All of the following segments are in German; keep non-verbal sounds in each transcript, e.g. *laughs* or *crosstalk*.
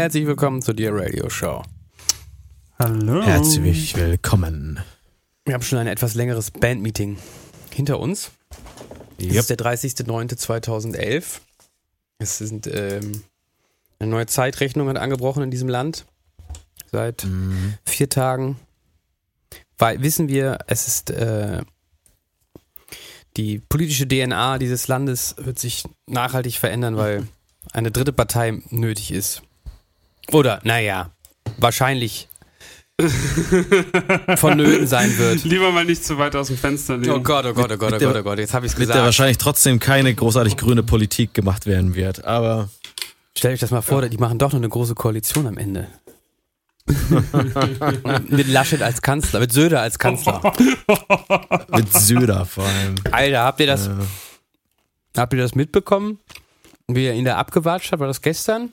Herzlich willkommen zu Dear Radio Show. Hallo. Herzlich willkommen. Wir haben schon ein etwas längeres Bandmeeting hinter uns. Es Yep. ist der 30.09.2011. Es sind ähm, eine neue Zeitrechnung hat angebrochen in diesem Land. Seit Mhm. vier Tagen. Weil wissen wir, es ist äh, die politische DNA dieses Landes wird sich nachhaltig verändern, weil eine dritte Partei nötig ist. Oder, naja, wahrscheinlich vonnöten sein wird. *laughs* Lieber mal nicht zu weit aus dem Fenster lehnen. Oh Gott, oh Gott, oh Gott, oh Gott, oh Gott, jetzt habe ich es Mit der gesagt. wahrscheinlich trotzdem keine großartig grüne Politik gemacht werden wird. Aber Stell euch das mal vor, die machen doch noch eine große Koalition am Ende. *laughs* mit Laschet als Kanzler, mit Söder als Kanzler. *laughs* mit Söder vor allem. Alter, habt ihr das, Äh, habt ihr das mitbekommen? Wie er ihn da abgewatscht hat? War das gestern?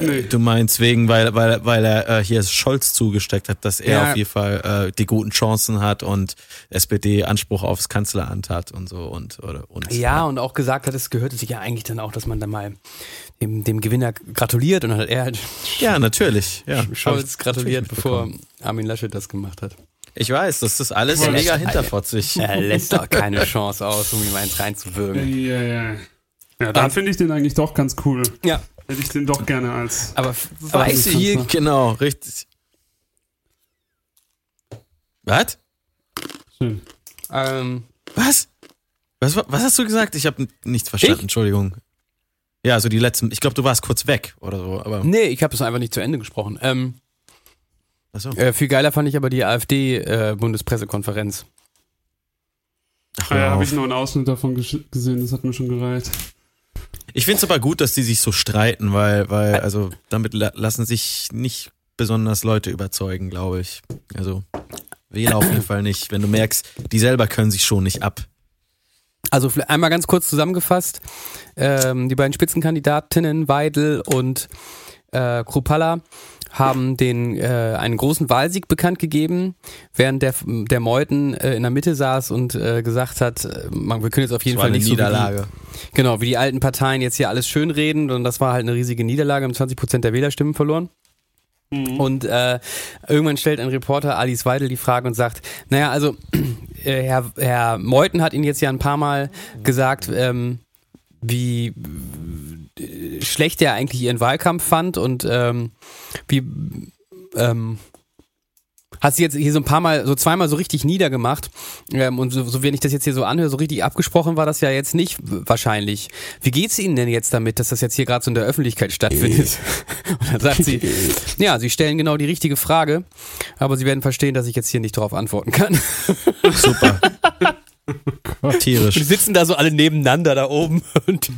Nee. du meinst wegen, weil, weil, weil er äh, hier Scholz zugesteckt hat, dass er Ja. auf jeden Fall äh, die guten Chancen hat und SPD Anspruch aufs Kanzleramt hat und so und oder und Ja, und auch gesagt hat, es gehörte sich ja eigentlich dann auch, dass man dann mal dem, dem Gewinner gratuliert und dann hat er halt ja natürlich ja Scholz gratuliert, natürlich bevor. Armin Laschet das gemacht hat. ich weiß das ist alles *laughs* Ja, mega hinterfotzig Er lässt doch keine Chance aus, um ihm eins reinzuwürgen. Ja, ja. Ja, dann finde ich den eigentlich doch ganz cool. Ja, Hätte ich den doch gerne als. aber, du, hier, genau richtig was Schön. ähm, Was? Was, was hast du gesagt? Ich habe nichts verstanden, Ich? Entschuldigung. Ja, also die letzten, ich glaube, du warst kurz weg oder so, aber nee, ich habe es einfach nicht zu Ende gesprochen. Ähm, achso. äh, viel geiler fand ich aber die AfD-Bundespressekonferenz. Ach, Ah, ja, habe ich nur einen Ausschnitt davon gesehen, das hat mir schon gereicht. Ich finde es aber gut, dass die sich so streiten, weil, weil, also damit la lassen sich nicht besonders Leute überzeugen, glaube ich. Also Wähler auf jeden Fall nicht. Wenn du merkst, die selber können sich schon nicht ab. Also einmal ganz kurz zusammengefasst, ähm, die beiden Spitzenkandidatinnen Weidel und äh, Krupalla haben den äh, einen großen Wahlsieg bekannt gegeben, während der der Meuthen äh, in der Mitte saß und äh, gesagt hat, äh, man, wir können jetzt auf jeden Das war Fall eine nicht so wie die, Niederlage. genau wie die alten Parteien jetzt hier alles schönreden und das war halt eine riesige Niederlage, haben 20 Prozent der Wählerstimmen verloren. Und äh, irgendwann stellt ein Reporter Alice Weidel die Frage und sagt, naja, also *clears throat* äh, Herr, Herr Meuthen hat Ihnen jetzt ja ein paar Mal gesagt, ähm, wie schlecht er eigentlich Ihren Wahlkampf fand und ähm, wie ähm, hat sie jetzt hier so ein paar Mal, so zweimal so richtig niedergemacht. Ähm, und so, so wenn ich das jetzt hier so anhöre, so richtig abgesprochen war das ja jetzt nicht wahrscheinlich. Wie geht's Ihnen denn jetzt damit, dass das jetzt hier gerade so in der Öffentlichkeit stattfindet? *laughs* und dann sagt sie, ja, Sie stellen genau die richtige Frage, aber Sie werden verstehen, dass ich jetzt hier nicht darauf antworten kann. Super. *laughs* Die Tierisch. sitzen da so alle nebeneinander da oben und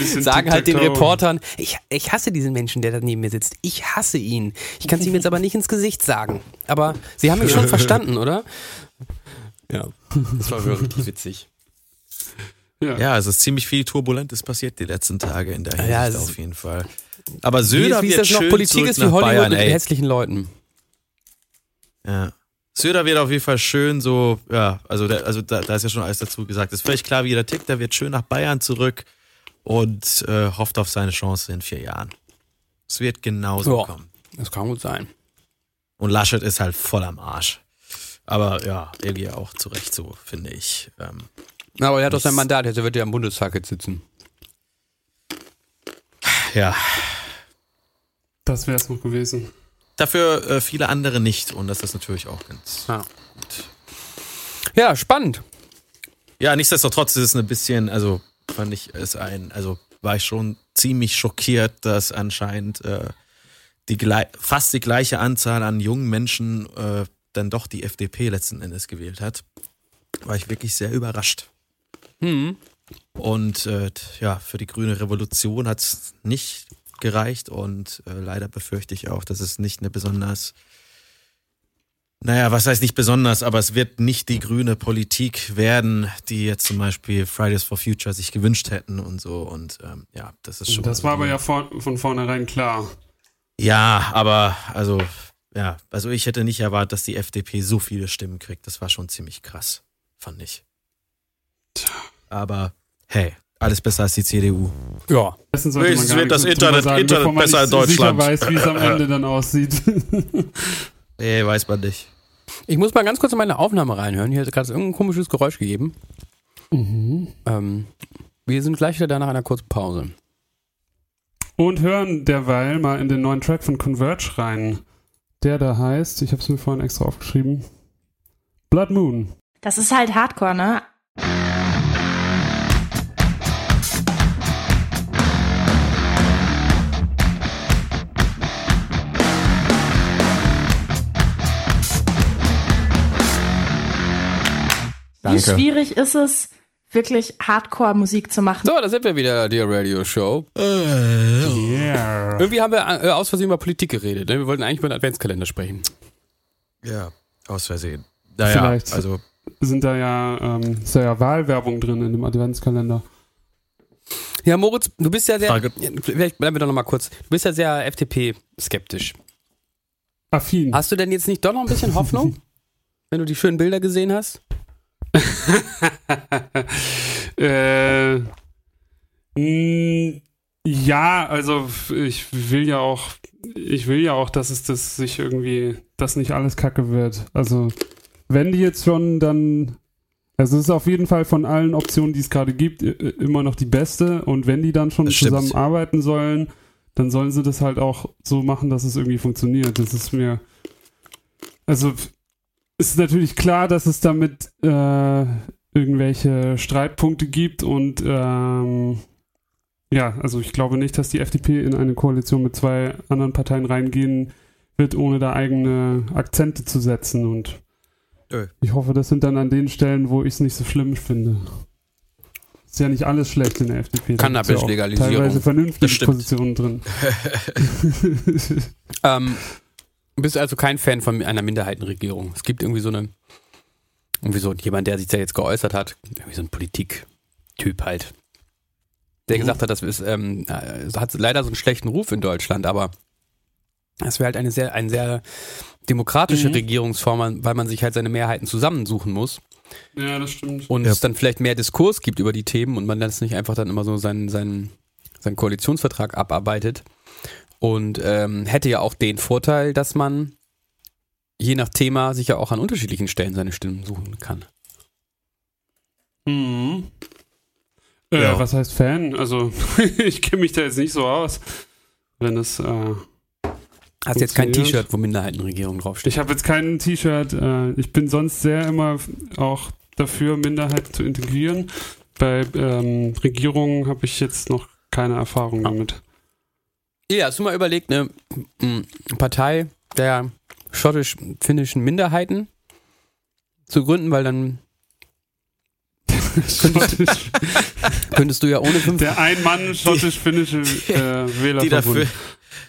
sagen halt den. Reportern, ich, ich hasse diesen Menschen, der da neben mir sitzt. Ich hasse ihn. Ich kann es ihm jetzt aber nicht ins Gesicht sagen. Aber Sie haben mich schon *laughs* verstanden, oder? Ja, das war wirklich witzig. Ja. Ja, es ist ziemlich viel Turbulentes passiert die letzten Tage in der Hinsicht Ja, auf jeden Fall. Aber Wie, Söder ist- wie ist wird das noch? schön Politik zurück ist wie nach Hollywood Bayern, mit ey. hässlichen Leuten. Ja. Söder wird auf jeden Fall schön so, ja, also, der, also da, da ist ja schon alles dazu gesagt. Ist völlig klar, wie der tickt. Der wird schön nach Bayern zurück und äh, hofft auf seine Chance in vier Jahren. Es wird genauso Ja. kommen. Das kann gut sein. Und Laschet ist halt voll am Arsch. Aber ja, irgendwie auch zu Recht so, finde ich. Ähm, aber er hat doch sein. Mandat, jetzt wird er am Bundestag jetzt sitzen. ja, Das wäre es noch gewesen. dafür äh, viele andere nicht. Und das ist natürlich auch ganz Ja. gut. Ja, spannend. Ja, nichtsdestotrotz ist es ein bisschen, also fand ich es ein, also war ich schon ziemlich schockiert, dass anscheinend äh, die fast die gleiche Anzahl an jungen Menschen äh, dann doch die FDP letzten Endes gewählt hat, war ich wirklich sehr überrascht. Hm. Und äh, ja, für die grüne Revolution hat es nicht gereicht und äh, leider befürchte ich auch, dass es nicht eine besonders, naja, was heißt nicht besonders, aber es wird nicht die grüne Politik werden, die jetzt zum Beispiel Fridays for Future sich gewünscht hätten und so. Und ähm, ja, das ist schon. Das war aber ja vor, von vornherein klar. Ja, aber also, ja, also ich hätte nicht erwartet, dass die FDP so viele Stimmen kriegt. Das war schon ziemlich krass, fand ich. Aber hey, alles besser als die CDU. Ja. Wenigstens gar wird das Internet- sagen, Internet besser sicher Deutschland. weiß, wie es am Ende dann aussieht. *laughs* *laughs* Nee, weiß man nicht. Ich muss mal ganz kurz in meine Aufnahme reinhören. Hier hat gerade irgendein komisches Geräusch gegeben. Ähm, wir sind gleich wieder da nach einer kurzen Pause. Und hören derweil mal in den neuen Track von Converge rein. Der da heißt, ich habe es mir vorhin extra aufgeschrieben, Blood Moon. Das ist halt Hardcore, ne? Wie schwierig ist es, wirklich Hardcore-Musik zu machen? So, da sind wir wieder, die Radio Show. Yeah. Irgendwie haben wir äh, aus Versehen über Politik geredet. Ne? Wir wollten eigentlich über den Adventskalender sprechen. Ja, aus Versehen. Naja, Vielleicht. also Sind da ja, ähm, ist da ja Wahlwerbung drin in dem Adventskalender. Ja, Moritz, du bist ja sehr. Frage- Vielleicht bleiben wir doch noch mal kurz. Du bist ja sehr FDP-skeptisch. Affin. Hast du denn jetzt nicht doch noch ein bisschen Hoffnung? *laughs* wenn du die schönen Bilder gesehen hast? *laughs* äh, mh, ja, also ich will ja auch, ich will ja auch, dass es das sich irgendwie, dass nicht alles Kacke wird. Also wenn die jetzt schon dann, also es ist auf jeden Fall von allen Optionen, die es gerade gibt, immer noch die beste. Und wenn die dann schon zusammenarbeiten sollen, dann sollen sie das halt auch so machen, dass es irgendwie funktioniert. Das ist mir, also ist natürlich klar, dass es damit äh, irgendwelche Streitpunkte gibt und ähm, ja, also ich glaube nicht, dass die FDP in eine Koalition mit zwei anderen Parteien reingehen wird, ohne da eigene Akzente zu setzen und Nö. ich hoffe, das sind dann an den Stellen, wo ich es nicht so schlimm finde. Ist ja nicht alles schlecht in der FDP. Gibt's ja Cannabis-Legalisierung. Teilweise vernünftige. Positionen drin. *laughs* *laughs* Ähm, bist also kein Fan von einer Minderheitenregierung. Es gibt irgendwie so eine, irgendwie so jemand, der sich da jetzt geäußert hat, irgendwie so ein Politiktyp halt, der Mhm. gesagt hat, das ist, ähm, äh, hat leider so einen schlechten Ruf in Deutschland, aber das wäre halt eine sehr, eine sehr demokratische Mhm. Regierungsform, weil man sich halt seine Mehrheiten zusammensuchen muss ja, das stimmt. und Ja. es dann vielleicht mehr Diskurs gibt über die Themen und man das nicht einfach dann immer so seinen, seinen, seinen Koalitionsvertrag abarbeitet. Und ähm, hätte ja auch den Vorteil, dass man je nach Thema sich ja auch an unterschiedlichen Stellen seine Stimmen suchen kann. Mhm. Äh, Ja. Was heißt Fan? Also, *laughs* ich kenne mich da jetzt nicht so aus. Wenn es, äh, Hast jetzt kein. T-Shirt, wo Minderheitenregierung draufsteht. ich habe jetzt kein T-Shirt. Äh, ich bin sonst sehr immer auch dafür, Minderheiten zu integrieren. Bei ähm, Regierungen habe ich jetzt noch keine Erfahrung Ah. damit. Ja, hast du mal überlegt, eine Partei der schottisch-finnischen Minderheiten zu gründen, weil dann *laughs* Schottisch, könntest du ja ohne fünf der ein-Mann schottisch-finnische äh, *laughs* die Wählerverbund. dafür,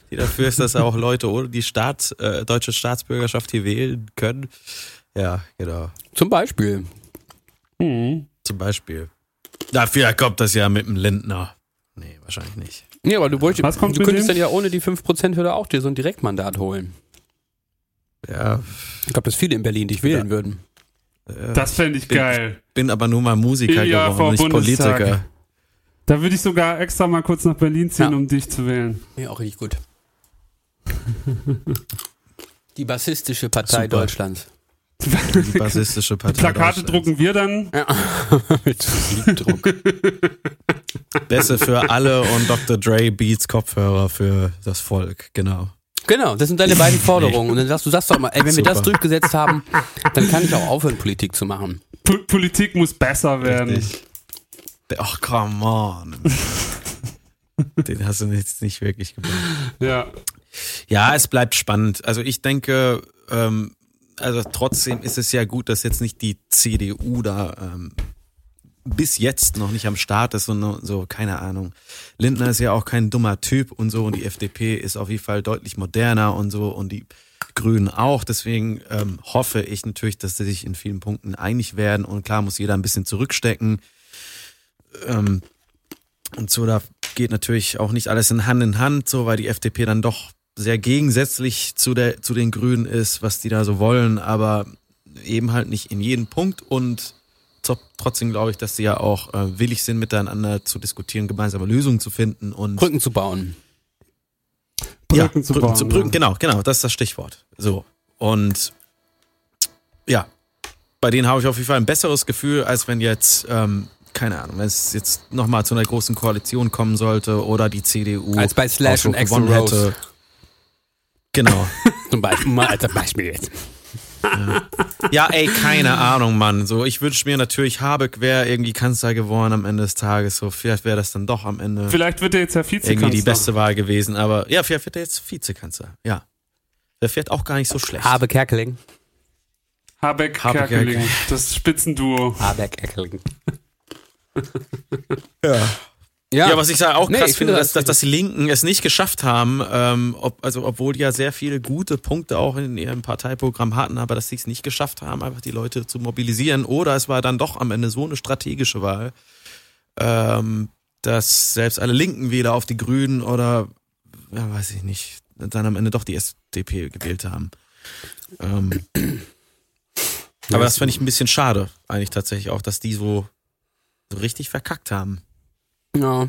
die dafür ist, dass auch Leute ohne die Staats, äh, deutsche Staatsbürgerschaft hier wählen können. Ja, genau. zum Beispiel. Mhm. Zum Beispiel. Dafür kommt das ja mit dem Lindner. Nee, wahrscheinlich nicht. Ja, aber du, bräuchtest, Was kommt du könntest dem? dann ja ohne die 5%-Hürde auch dir so ein Direktmandat holen. Ja, Ich glaube, dass viele in Berlin dich wählen Ja. würden. Das fände ich Bin- geil. bin aber nur mal Musiker Ja, geworden, nicht Bundestag. Politiker. Da würde ich sogar extra mal kurz nach Berlin ziehen, Ja. um dich zu wählen. Ja, auch richtig gut. Die bassistische Partei Super. Deutschlands. Die bassistische Partei. Plakate Deutschlands. drucken wir dann. Ja. *laughs* Mit Liebdruck. Beste für alle und Dr. Dre Beats Kopfhörer für das Volk, genau. Genau, das sind deine beiden Forderungen. Und dann sagst du, sagst doch mal, ey, wenn wir das Super. durchgesetzt haben, dann kann ich auch aufhören, Politik zu machen. Po Politik muss besser werden. Richtig. Ach, come on. Den hast du jetzt nicht wirklich gemacht. Ja. Ja, es bleibt spannend. Also ich denke, ähm, also trotzdem ist es ja gut, dass jetzt nicht die CDU da ähm, bis jetzt noch nicht am Start ist und so, keine Ahnung. Lindner ist ja auch kein dummer Typ und so und die FDP ist auf jeden Fall deutlich moderner und so und die Grünen auch. Deswegen ähm, hoffe ich natürlich, dass sie sich in vielen Punkten einig werden und klar muss jeder ein bisschen zurückstecken. Ähm, und so, da geht natürlich auch nicht alles in Hand in Hand, so, weil die FDP dann doch sehr gegensätzlich zu, der, zu den Grünen ist, was die da so wollen, aber eben halt nicht in jedem Punkt und trotzdem glaube ich, dass sie ja auch äh, willig sind, miteinander zu diskutieren, gemeinsame Lösungen zu finden und Brücken zu bauen. Brücken ja, zu Brücken bauen. zu Brücken, ja. genau, genau, das ist das Stichwort. So. Und ja, bei denen habe ich auf jeden Fall ein besseres Gefühl, als wenn jetzt, ähm, keine Ahnung, wenn es jetzt nochmal zu einer großen Koalition kommen sollte oder die CDU Als bei Slash und gewonnen Rose. Genau. *laughs* Zum Beispiel, mal als Beispiel jetzt. Ja, ey, keine Ahnung, Mann. So, ich wünsche mir natürlich, Habeck wäre irgendwie Kanzler geworden am Ende des Tages. So, vielleicht wäre das dann doch am Ende Vielleicht wird er jetzt ja Vizekanzler. irgendwie die beste Wahl gewesen. Aber ja, vielleicht wird er jetzt Vizekanzler. Ja. Der fährt auch gar nicht so schlecht. Habe Kerkeling. Habeck, Habeck, Kerkeling, Kerkeling. das Spitzenduo. Habeck Kerkeling. ja. Ja, Ja, was ich auch Nee, krass ich finde das dass, dass, dass die Linken es nicht geschafft haben, ähm, ob, also obwohl die ja sehr viele gute Punkte auch in ihrem Parteiprogramm hatten, aber dass sie es nicht geschafft haben, einfach die Leute zu mobilisieren. Oder es war dann doch am Ende so eine strategische Wahl, ähm, dass selbst alle linken Wähler auf die Grünen oder, ja, weiß ich nicht, dann am Ende doch die SDP gewählt haben. Ähm, aber das fand ich ein bisschen schade, eigentlich tatsächlich auch, dass die so, so richtig verkackt haben. Ja.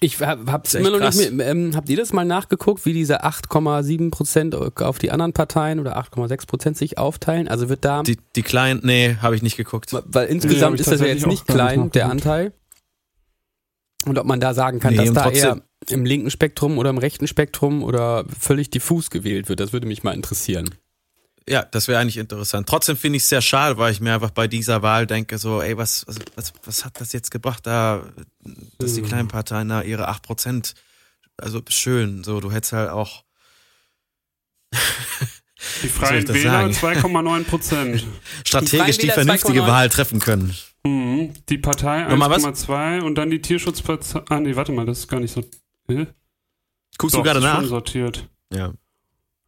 Ich hab, hab's immer noch nicht krass. mehr, ähm, habt ihr das mal nachgeguckt, wie diese 8,7 Prozent auf die anderen Parteien oder 8,6 Prozent sich aufteilen? Also wird da, Die, die kleinen, nee, habe ich nicht geguckt. weil insgesamt ich ist das ja jetzt nicht nicht klein, der. Anteil. Und ob man da sagen kann, Nee, dass da eher im linken Spektrum oder im rechten Spektrum oder völlig diffus gewählt wird, das würde mich mal interessieren. Ja, das wäre eigentlich interessant. Trotzdem finde ich es sehr schade, weil ich mir einfach bei dieser Wahl denke, so, ey, was, was, was, was hat das jetzt gebracht, da, dass die Mhm. kleinen Parteien da ihre 8%, also schön, so, du hättest halt auch, *laughs* *laughs* die Freien Wähler sagen? 2,9 Prozent. strategisch die, Wähler vernünftige 2,9. Wahl treffen können. Mhm. Die Partei Nochmal was? 1,2 und dann die Tierschutzpartei. Ah, nee, warte mal, das ist gar nicht so. Hä? Guckst Doch, du gerade nach? sortiert. Ja.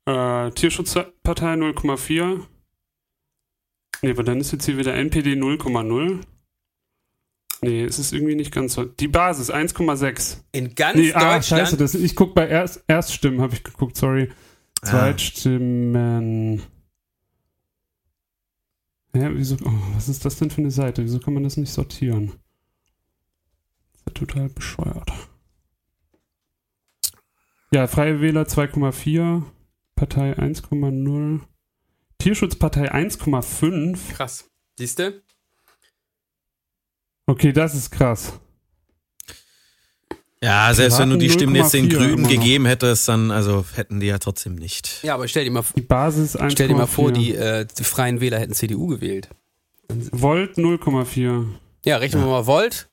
Äh, Tierschutzpartei 0,4. Nee, aber dann ist jetzt hier wieder NPD 0,0. Nee, es ist irgendwie nicht ganz so. Die Basis 1,6. In ganz Nee, ah, Deutschland. scheiße, das, ich guck bei Erst, Erststimmen, habe ich geguckt, sorry. Ah. Zweitstimmen. Ja, wieso, oh, was ist das denn für eine Seite? Wieso kann man das nicht sortieren? Das ist ja total bescheuert. Ja, Freie Wähler 2,4, Partei 1,0, Tierschutzpartei 1,5. Krass. Siehst du? Okay, das ist krass. Ja, selbst wenn du die Stimmen jetzt den 0,4 Grünen gegeben hättest, dann, also, hätten die ja trotzdem nicht. Ja, aber stell dir mal, Die Basis 1,4. stell dir mal vor, die, äh, die Freien Wähler hätten CDU gewählt. Volt 0,4. Ja, rechnen wir mal Volt.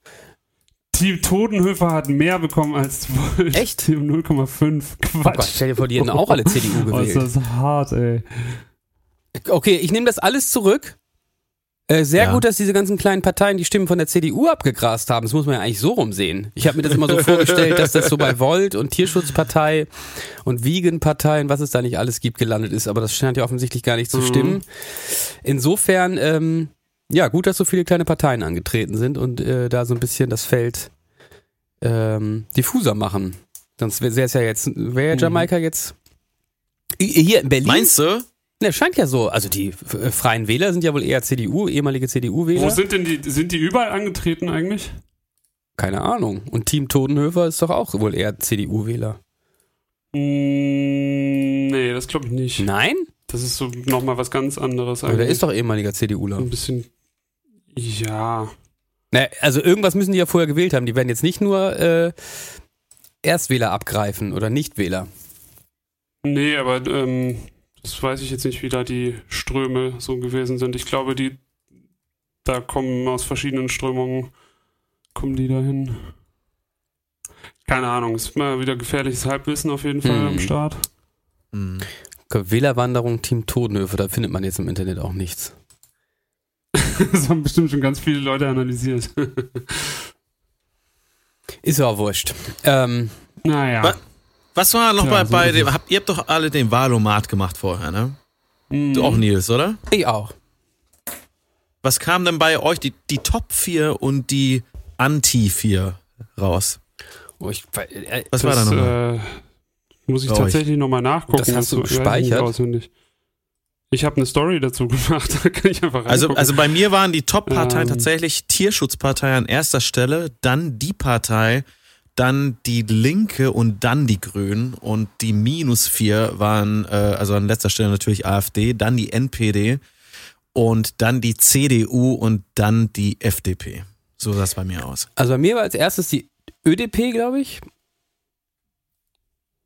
Die Totenhöfer hat mehr bekommen als Volt. Echt? 0,5. Oh Gott, Quatsch. stell dir vor, die hätten auch alle CDU *laughs* Oh, ist gewählt. das hart, ey. Okay, ich nehme das alles zurück. Äh, sehr Ja. gut, dass diese ganzen kleinen Parteien die Stimmen von der CDU abgegrast haben. Das muss man ja eigentlich so rumsehen. Ich habe mir das immer so *laughs* vorgestellt, dass das so bei Volt und Tierschutzpartei und Vegan-Partei was es da nicht alles gibt, gelandet ist. Aber das scheint ja offensichtlich gar nicht zu Mhm. stimmen. Insofern, ähm, ja, gut, dass so viele kleine Parteien angetreten sind und äh, da so ein bisschen das Feld ähm, diffuser machen. Sonst wäre es ja jetzt, wäre Mhm. Jamaika jetzt hier in Berlin. Meinst du? Ne, scheint ja so. Also die äh, Freien Wähler sind ja wohl eher CDU, ehemalige Wo CDU-Wähler. sind denn die, sind die überall angetreten eigentlich? Keine Ahnung. Und Team Totenhöfer ist doch auch wohl eher CDU-Wähler. Mm, nee, das glaube ich nicht. Nein? Das ist so nochmal was ganz anderes Aber eigentlich. der ist doch ehemaliger CDUler. ein bisschen. Ja. Ne, also irgendwas müssen die ja vorher gewählt haben. Die werden jetzt nicht nur äh, Erstwähler abgreifen oder Nichtwähler. Nee, aber ähm, das weiß ich jetzt nicht, wie da die Ströme so gewesen sind. Ich glaube, die da kommen aus verschiedenen Strömungen, kommen die dahin. keine Ahnung, ist mal wieder gefährliches Halbwissen auf jeden Fall Mhm. am Start. Hm. Wählerwanderung Team Totenhöfe, da findet man jetzt im Internet auch nichts. *laughs* Das haben bestimmt schon ganz viele Leute analysiert. Ist ja auch wurscht. Ähm, naja. Was? Was war noch Ja, bei, so bei dem, habt, ihr habt doch alle den Wahlomat gemacht vorher, ne? Mhm. Du auch, Nils, oder? ich auch. Was kam denn bei euch, die, die Top 4 und die Anti 4 raus? Oh, ich, äh, Was war da Das, nochmal? äh, muss ich euch. tatsächlich nochmal nachgucken. Das hast du gespeichert? auswendig. Ich habe eine Story dazu *laughs* gemacht, da kann ich einfach Also, also bei mir waren die Top-Parteien Ähm. tatsächlich Tierschutzpartei an erster Stelle, dann die Partei, dann die Linke und dann die Grünen und die Minus 4 waren, äh, also an letzter Stelle natürlich AfD, dann die NPD und dann die CDU und dann die FDP. So sah es bei mir aus. also bei mir war als erstes die ÖDP, glaube ich.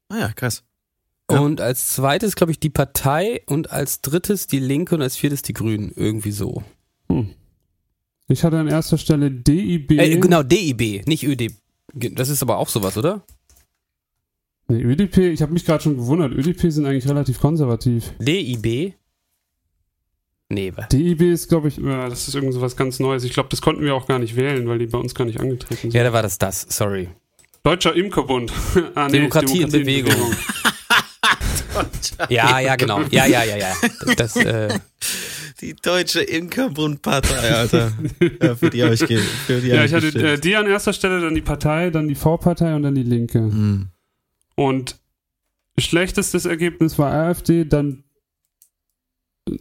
Ah ja, krass. Ja. Und als zweites, glaube ich, die Partei und als drittes die Linke und als viertes die Grünen. Irgendwie so. Hm. Ich hatte an erster Stelle DIB. Äh, genau, DIB, nicht ÖDP. Das ist aber auch sowas, oder? Nee, ÖDP, ich habe mich gerade schon gewundert. ÖDP sind eigentlich relativ konservativ. DIB? Nee, wa- DIB ist, glaube ich, äh, das ist irgend so was ganz Neues. Ich glaube, das konnten wir auch gar nicht wählen, weil die bei uns gar nicht angetreten sind. ja, da war das das, sorry. Deutscher Imkerbund. *laughs* ah, Demokratie in Bewegung. Ja, ja, genau. Ja, ja, ja, ja. Das, äh, Die deutsche Imkerbundpartei, Alter. ja, für die habe ich, ge für die Ja, hab ich hatte äh, die an erster Stelle, dann die Partei, dann die V-Partei und dann die Linke. Hm. Und schlechtestes Ergebnis war AfD, dann,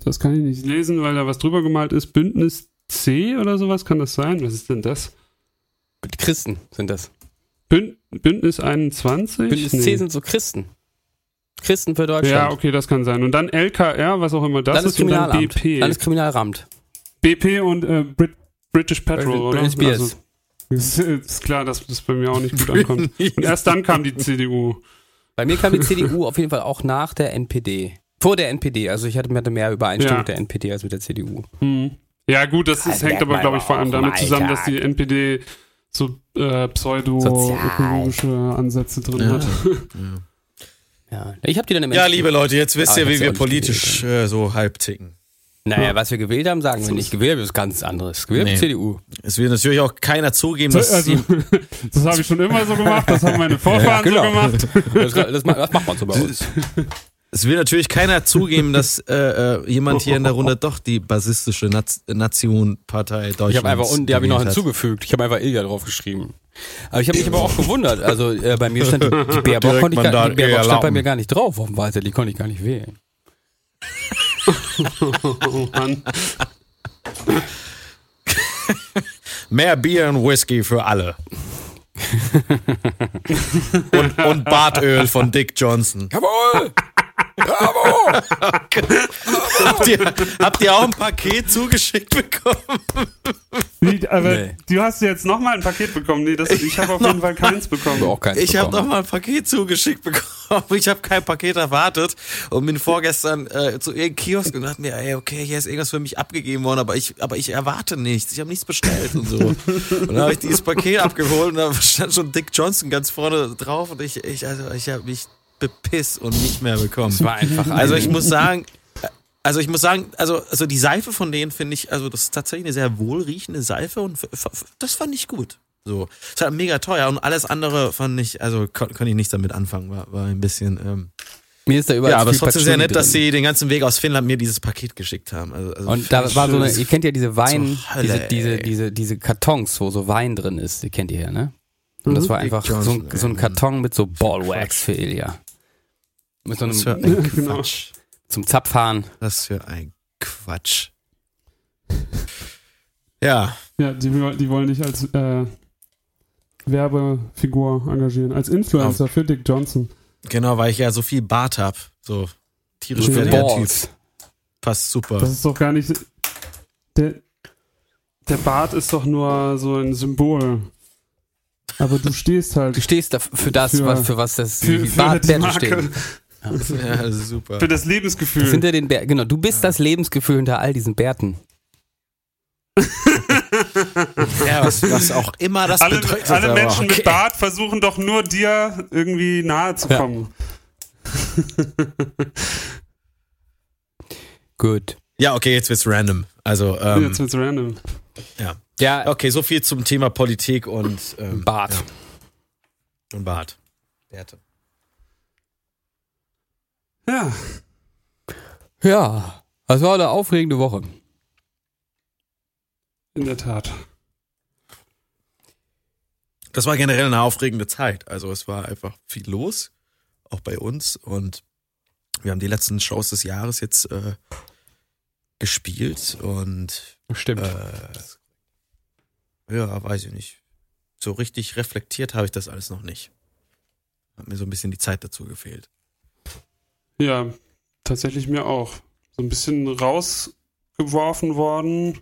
das kann ich nicht lesen, weil da was drüber gemalt ist, Bündnis C oder sowas, kann das sein? Was ist denn das? Christen sind das. Bünd, Bündnis 21? Bündnis Nee. C sind so Christen. Christen für Deutschland. Ja, okay, das kann sein. Und dann LKR, was auch immer das ist, und dann. BP. Landeskriminalamt. BP und äh, Brit British Petrol, oder? Britney Spears. Also, ist, *laughs* ist klar, dass das bei mir auch nicht gut ankommt. *laughs* Und erst dann kam die CDU. Bei mir kam die CDU auf jeden Fall auch nach der NPD. Vor der NPD. Also ich hatte mehr Übereinstimmung Ja. mit der NPD als mit der CDU. Hm. Ja, gut, das, das Also hängt aber, glaube ich, vor allem damit zusammen, dass die NPD so äh, pseudo-ökologische Ansätze drin Ja. hat. Ja. *laughs* Ja. Ich habe die dann im ja, liebe Leute, jetzt wisst Ah, ihr, wie wir politisch äh, so halb ticken. Naja, was wir gewählt haben, sagen wir nicht. Gewählt haben wir was ganz anderes. Gewählt Nee. CDU. Es will natürlich auch keiner zugeben, dass also, *laughs* das habe ich schon immer so gemacht, das haben meine *laughs* Vorfahren genau. so gemacht. Das, das, das macht man so bei uns. Es will natürlich keiner zugeben, dass äh, äh, jemand hier in der Runde doch die basistische Naz Nation Partei Deutschlands Ich habe einfach die habe ich noch hinzugefügt. Ich habe einfach Ilja draufgeschrieben. Aber ich habe mich aber auch gewundert. Also äh, bei mir stand die, *laughs* Baerbock, konnte ich gar, die Baerbock stand bei mir gar nicht drauf Wahlzettel. Die konnte ich gar nicht wählen. *laughs* Oh Mann. Mehr Bier und Whisky für alle. *laughs* und, und Bartöl von Dick Johnson. Jawohl! Bravo! Habt ihr, habt ihr auch ein Paket zugeschickt bekommen? Wie, aber Nee. du hast jetzt nochmal ein Paket bekommen. Nee, das, ich habe auf jeden Fall keins *laughs* bekommen. auch keins Ich habe bekommen. noch mal ein Paket zugeschickt bekommen. Ich habe kein Paket erwartet und bin vorgestern äh, zu irgendeinem Kiosk und dachte mir, ey, okay, hier ist irgendwas für mich abgegeben worden, aber ich, aber ich erwarte nichts. Ich habe nichts bestellt und so. Und dann habe ich dieses Paket abgeholt und da stand schon Dick Johnson ganz vorne drauf und ich, ich also ich habe mich bepisst und nicht mehr bekommen. War einfach Also ich muss sagen, also ich muss sagen, also, also die Seife von denen finde ich, also das ist tatsächlich eine sehr wohlriechende Seife und das fand ich gut. So, es war mega teuer und alles andere fand ich, also kon konnte ich nichts damit anfangen, war, war ein bisschen. Ähm, Mir ist da überall ja, aber es ist trotzdem sehr nett, dass drin. sie den ganzen Weg aus Finnland mir dieses Paket geschickt haben. Also, also Und da war so eine, ihr kennt ja diese Wein, diese, diese, diese, diese Kartons, wo so Wein drin ist, die kennt ihr ja, ne? Und das war Dick einfach so ein, so ein. Karton mit so Ballwax für Ilja. Mit so Was für einem, ein *laughs* Genau. Quatsch. zum Zapfhahn. Was für ein Quatsch. Ja, Ja, die, die wollen dich als äh, Werbefigur engagieren, als Influencer für Dick Johnson. genau, weil ich ja so viel Bart hab. So tierisch fertiger Typ. Passt super. Das ist doch gar nicht. Der, der Bart ist doch nur so ein Symbol. Aber du stehst halt Du stehst da für das, Für- was, für was das für, die für Bart- die Bärte Marke, stehen. Ja, *laughs* super. für das Lebensgefühl. Das hinter den Bär genau, du bist das Lebensgefühl hinter all diesen Bärten. Ja, Ja, was, was auch immer das alle, bedeutet. alle aber Menschen okay. mit Bart versuchen doch nur dir irgendwie nahe zu Ja. kommen. *laughs* Gut. Ja, okay, jetzt wird's random. Also, ähm, Jetzt wird's random. ja. Ja, Okay, so viel zum Thema Politik und ähm, Bart. Ja, und Bart. Bärte. Ja, Ja, das war eine aufregende Woche. in der Tat. Das war generell eine aufregende Zeit. Also es war einfach viel los, auch bei uns. Und wir haben die letzten Shows des Jahres jetzt äh, gespielt und Stimmt. äh, ja, weiß ich nicht. So richtig reflektiert habe ich das alles noch nicht. Hat mir so ein bisschen die Zeit dazu gefehlt. Ja, tatsächlich mir auch. So ein bisschen rausgeworfen worden.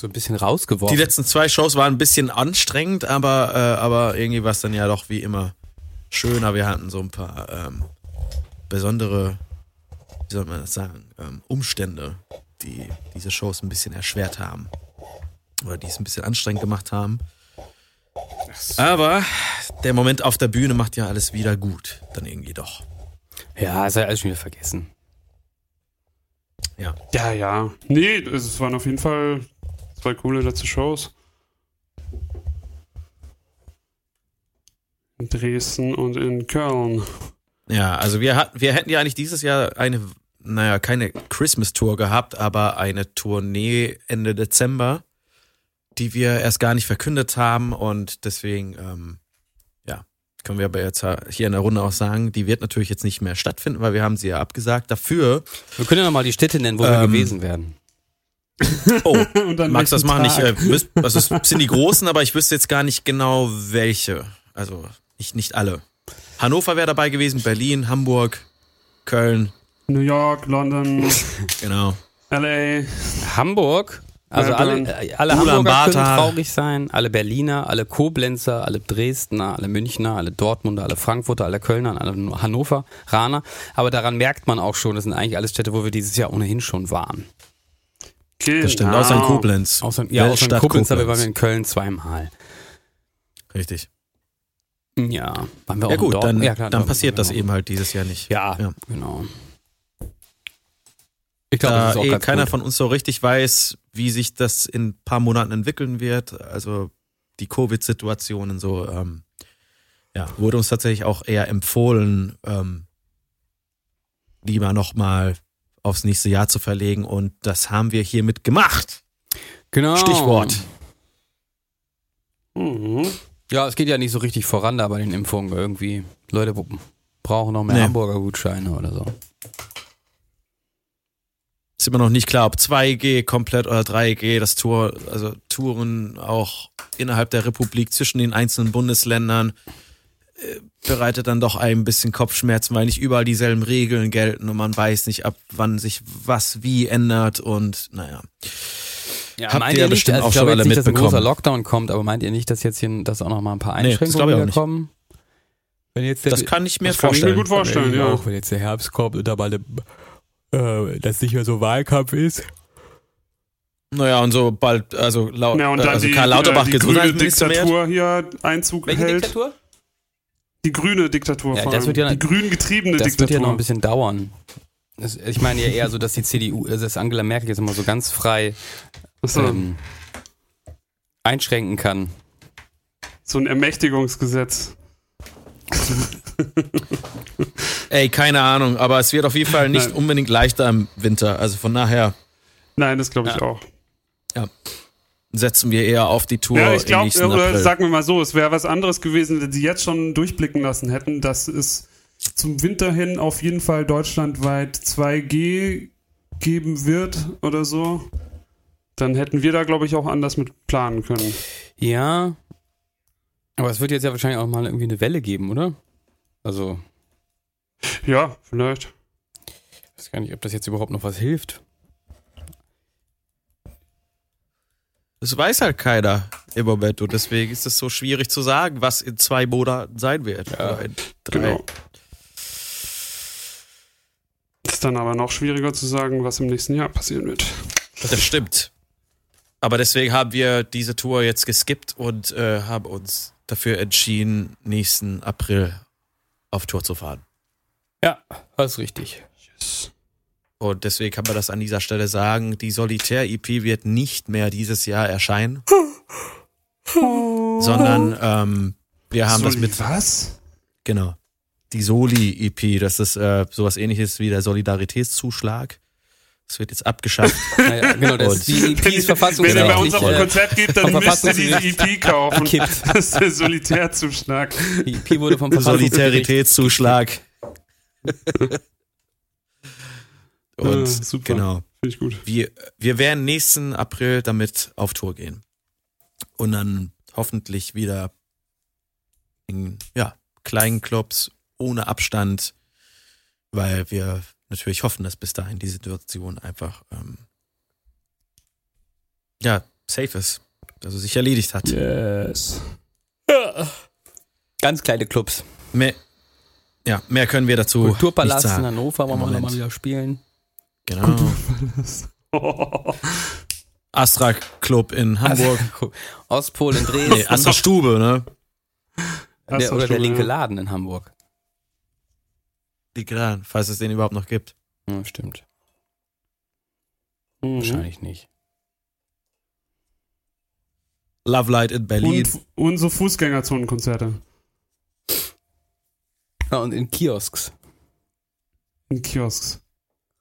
so ein bisschen rausgeworfen. Die letzten zwei Shows waren ein bisschen anstrengend, aber, äh, aber irgendwie war es dann ja doch wie immer schöner. Wir hatten so ein paar ähm, besondere, wie soll man das sagen, ähm, Umstände, die diese Shows ein bisschen erschwert haben. Oder die es ein bisschen anstrengend gemacht haben. Aber der Moment auf der Bühne macht ja alles wieder gut. Dann irgendwie doch. ja, ist ja alles schon wieder vergessen. Ja. Ja, ja. Nee, es waren auf jeden Fall zwei coole letzte Shows. In Dresden und in Köln. Ja, also wir hatten, wir hätten ja eigentlich dieses Jahr eine, naja, keine Christmas-Tour gehabt, aber eine Tournee Ende Dezember, die wir erst gar nicht verkündet haben und deswegen, ähm, ja, können wir aber jetzt hier in der Runde auch sagen, die wird natürlich jetzt nicht mehr stattfinden, weil wir haben sie ja abgesagt. Dafür, Wir können ja nochmal die Städte nennen, wo wir Ähm, gewesen wären. *laughs* oh, *laughs* Und dann magst du das machen? Ich, Tag? äh, also es sind die großen, aber ich wüsste jetzt gar nicht genau welche. Also nicht, nicht alle. Hannover wäre dabei gewesen, Berlin, Hamburg, Köln, New York, London, *laughs* genau. LA. Hamburg. Also Melbourne. alle, äh, alle. Hamburger können traurig sein, alle Berliner, alle Koblenzer, alle Dresdner, alle Münchner, alle Dortmunder, alle Frankfurter, alle Kölner, alle Hannover, Raner. Aber daran merkt man auch schon, das sind eigentlich alles Städte, wo wir dieses Jahr ohnehin schon waren. Okay, Das stimmt, außer in Koblenz. Außer, ja, außer in Koblenz, aber wir waren in Köln zweimal. Richtig. Ja, waren wir auch Ja in gut, Dortmund? dann, ja, klar, dann Dortmund passiert das eben halt dieses Jahr nicht. auch. Ja, Ja. genau. Ich glaube, das Da ist auch eh keiner gut. von uns so richtig weiß, wie sich das in ein paar Monaten entwickeln wird. Also die Covid-Situationen so, ähm, ja, wurde uns tatsächlich auch eher empfohlen, ähm, lieber nochmal aufs nächste Jahr zu verlegen und das haben wir hiermit gemacht. Genau. Stichwort. Mhm. Ja, es geht ja nicht so richtig voran da bei den Impfungen irgendwie. Leute brauchen noch mehr Nee. Hamburger Gutscheine oder so. Ist immer noch nicht klar, ob 2G komplett oder 3G, das Tour, also Touren auch innerhalb der Republik zwischen den einzelnen Bundesländern äh, bereitet dann doch ein bisschen Kopfschmerzen, weil nicht überall dieselben Regeln gelten und man weiß nicht, ab wann sich was wie ändert und naja. Ja, Habt meint ihr ihr nicht, bestimmt also auch ich schon glaube jetzt alle nicht, dass ein großer mitbekommen. Lockdown kommt, aber meint ihr nicht, dass jetzt hier, dass auch noch mal ein paar Nee, Einschränkungen nicht. kommen? Wenn jetzt der, Das kann ich mir Das kann ich mir vorstellen. gut vorstellen, ja. auch, wenn jetzt der Herbst kommt und da mal eine, äh, das nicht mehr so Wahlkampf ist. Naja, und so bald, also, laut, Ja, und dann also die, Karl Lauterbach äh, die grüne. Diktatur hier Einzug hält. Die grüne Diktatur Ja, vor das allem. wird ja- die grün getriebene Das Diktatur. wird ja noch ein bisschen dauern. Das, ich meine ja eher so, dass die CDU, also dass Angela Merkel jetzt immer so ganz frei ähm, einschränken kann. so ein Ermächtigungsgesetz. *laughs* *laughs* Ey, keine Ahnung, aber es wird auf jeden Fall nicht Nein. unbedingt leichter im Winter. Also von daher Nein, das glaube ich Ja. auch. setzen wir eher auf die Tour Ja, ich im glaube, nächsten oder April. sagen wir mal so, es wäre was anderes gewesen, wenn sie jetzt schon durchblicken lassen hätten, dass es zum Winter hin auf jeden Fall deutschlandweit 2G geben wird oder so. Dann hätten wir da, glaube ich, auch anders mit planen können. Ja. Aber es wird jetzt ja wahrscheinlich auch mal irgendwie eine Welle geben, oder? Also, Ja, vielleicht. ich weiß gar nicht, ob das jetzt überhaupt noch was hilft. Das weiß halt keiner im Moment und deswegen ist es so schwierig zu sagen, was in zwei Monaten sein wird. Ja, Oder in drei. Genau. Das Ist dann aber noch schwieriger zu sagen, was im nächsten Jahr passieren wird. Das stimmt. Aber deswegen haben wir diese Tour jetzt geskippt und äh, haben uns dafür entschieden, nächsten April auf Tour zu fahren. Ja, das ist richtig. Und deswegen kann man das an dieser Stelle sagen, die Solitär-EP wird nicht mehr dieses Jahr erscheinen, sondern ähm, wir haben das Soli- mit, Was? genau, die Soli-EP, das ist äh, sowas ähnliches wie der Solidaritätszuschlag. Das wird jetzt abgeschafft. *laughs* Naja, genau, das, Und- die EP ist Wenn ihr bei uns verfassungsrechtlich auf ein äh, Konzert geht, dann auf müsst ihr diese Verfassungsgericht EP kaufen. gekippt. Das ist der Solitärzuschlag. Die EP wurde vom Verfassungsgericht Solidaritätszuschlag. Und Ah, super. genau. Finde ich gut. Wir, wir werden nächsten April damit auf Tour gehen. Und dann hoffentlich wieder in ja, kleinen Clubs ohne Abstand, weil wir natürlich hoffen, dass bis dahin die Situation einfach ähm, ja, safe ist. Also sich erledigt hat. Yes. Ganz kleine Clubs. Mehr, ja, mehr können wir dazu nicht Kulturpalast in sagen. Hannover wollen wir nochmal wieder spielen. Genau. *laughs* Astra Club in Hamburg. Ostpol in Dresden. Nee, Astra Stube, ne? der, Astra oder der linke. Laden in Hamburg. Die Gran, falls es den überhaupt noch gibt. Ja, stimmt. Mhm. Wahrscheinlich nicht. Love Light in Berlin. Und, und so Fußgängerzonenkonzerte Ja, und in Kiosks. in Kiosks.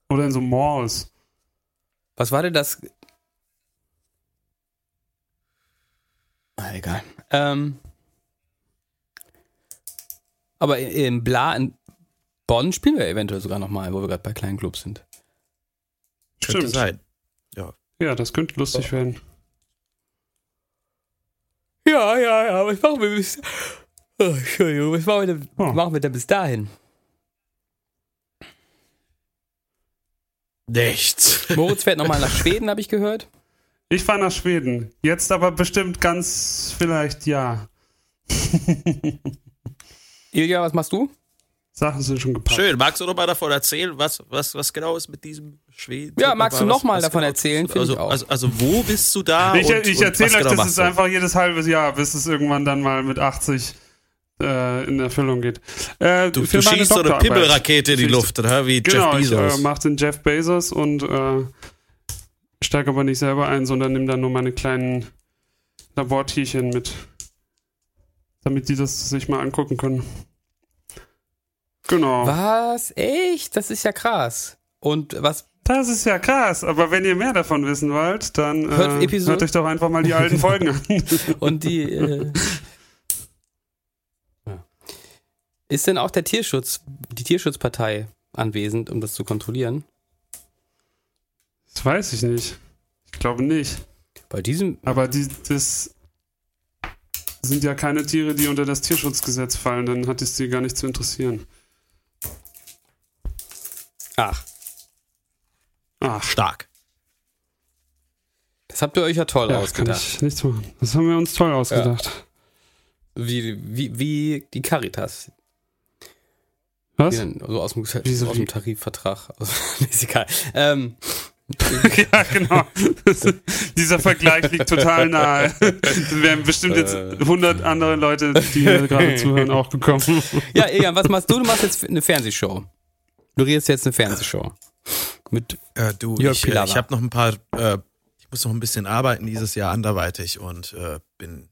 Oder in so Malls. Was war denn das? Ah, egal. Ähm, aber i- im Bla in Bonn spielen wir eventuell sogar nochmal, wo wir gerade bei kleinen Clubs sind. Könnte Stimmt. sein. Ja, das könnte lustig werden. Ja, ja, ja, was machen wir bis. Oh, Entschuldigung, was machen wir denn, Oh. was machen wir denn bis dahin? Nichts. *laughs* Moritz fährt nochmal nach Schweden, habe ich gehört. Ich fahre nach Schweden. Jetzt aber bestimmt ganz vielleicht ja. *laughs* Ilja, was machst du? Sachen sind schon gepackt. Schön. Magst du noch mal davon erzählen, was, was, was genau ist mit diesem Schweden? Ja, magst du Was- noch mal was davon genau- erzählen? Also, ich auch. also, also, wo bist du da? Ich, und, ich und erzähle was euch, genau das machst ist einfach jedes halbes Jahr, bis es irgendwann dann mal mit 80 äh, in Erfüllung geht. Äh, Du, für du schießt so eine. Pimmelrakete in die Luft, oder? Wie Genau, Jeff ich äh, Bezos. mache den Jeff Bezos und äh, steige aber nicht selber ein, sondern nehme dann nur meine kleinen Labortierchen mit, damit die das sich mal angucken können. Genau. Was? Echt? Das ist ja krass. Und was? Das ist ja krass, aber wenn ihr mehr davon wissen wollt, dann Hört äh, hört euch doch einfach mal die alten Folgen *laughs* an. Und die. Äh, *laughs* ja. Ist denn auch der Tierschutz, die Tierschutzpartei anwesend, um das zu kontrollieren? Das weiß ich nicht. Ich glaube nicht. Bei diesem. Aber die, das sind ja keine Tiere, die unter das Tierschutzgesetz fallen, dann hat es die gar nicht zu interessieren. Ach, Ach, Stark. das habt ihr euch ja toll ja, kann ausgedacht. ich nichts machen. Das haben wir uns toll ausgedacht. Wie, wie, wie die Caritas. Was? So aus dem, Wieso aus wie? dem Tarifvertrag. *laughs* Also, ist egal. Ähm, *laughs* ja, genau. Dieser Vergleich liegt total nahe. Es wären bestimmt jetzt Äh. 100 andere Leute, die hier gerade zuhören, auch gekommen. ja, Egan, was machst du? Du machst jetzt eine Fernsehshow. Du redest jetzt eine Fernsehshow. Mit Äh, du, Jörg ich, äh, Pilawa. ich habe noch ein paar, äh, ich muss noch ein bisschen arbeiten dieses Jahr anderweitig und äh, bin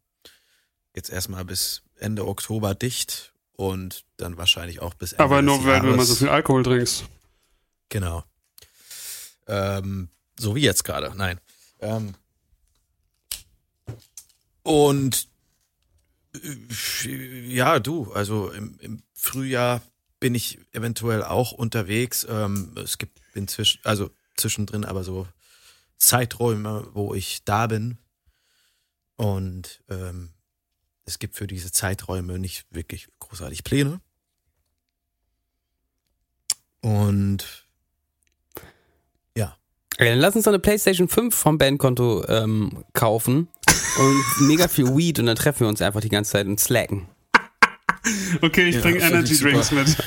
jetzt erstmal bis Ende Oktober dicht und dann wahrscheinlich auch bis Ende Aber nur, weil du immer so viel Alkohol trinkst. Genau. Ähm, so wie jetzt gerade, nein. Ähm, und äh, ja, du, also im, im Frühjahr bin ich eventuell auch unterwegs. Ähm, es gibt inzwischen, also zwischendrin aber so Zeiträume, wo ich da bin. Und ähm, es gibt für diese Zeiträume nicht wirklich großartig Pläne. Und Ja, dann lass uns doch eine PlayStation 5 vom Bandkonto ähm, kaufen und mega viel Weed und dann treffen wir uns einfach die ganze Zeit und slacken. *laughs* Okay, ich Ja, bringe Energy Drinks mit.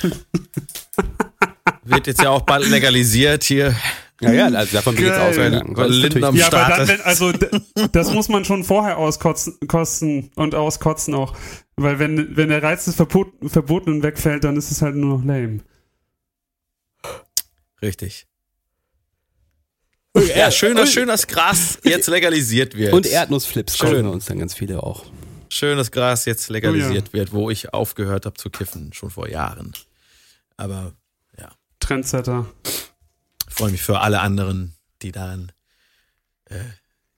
wird jetzt ja auch bald legalisiert hier. Ja, ja, also davon bin ich jetzt Geil. ausgegangen. Weil Das ist Linden am Ja, aber Start. dann, wenn, also das muss man schon vorher auskotzen kosten und auskotzen auch. Weil wenn, wenn der Reiz des Verbot, Verbotenen wegfällt, dann ist es halt nur noch lame. Richtig. Ja, schön, dass, schön, dass Gras jetzt legalisiert wird. Und Erdnussflips Schön. kaufen uns dann ganz viele auch. Schön, dass Gras jetzt legalisiert Oh wird, wo ich aufgehört habe zu kiffen, schon vor Jahren. Aber Trendsetter. Ich freue mich für alle anderen, die dann äh,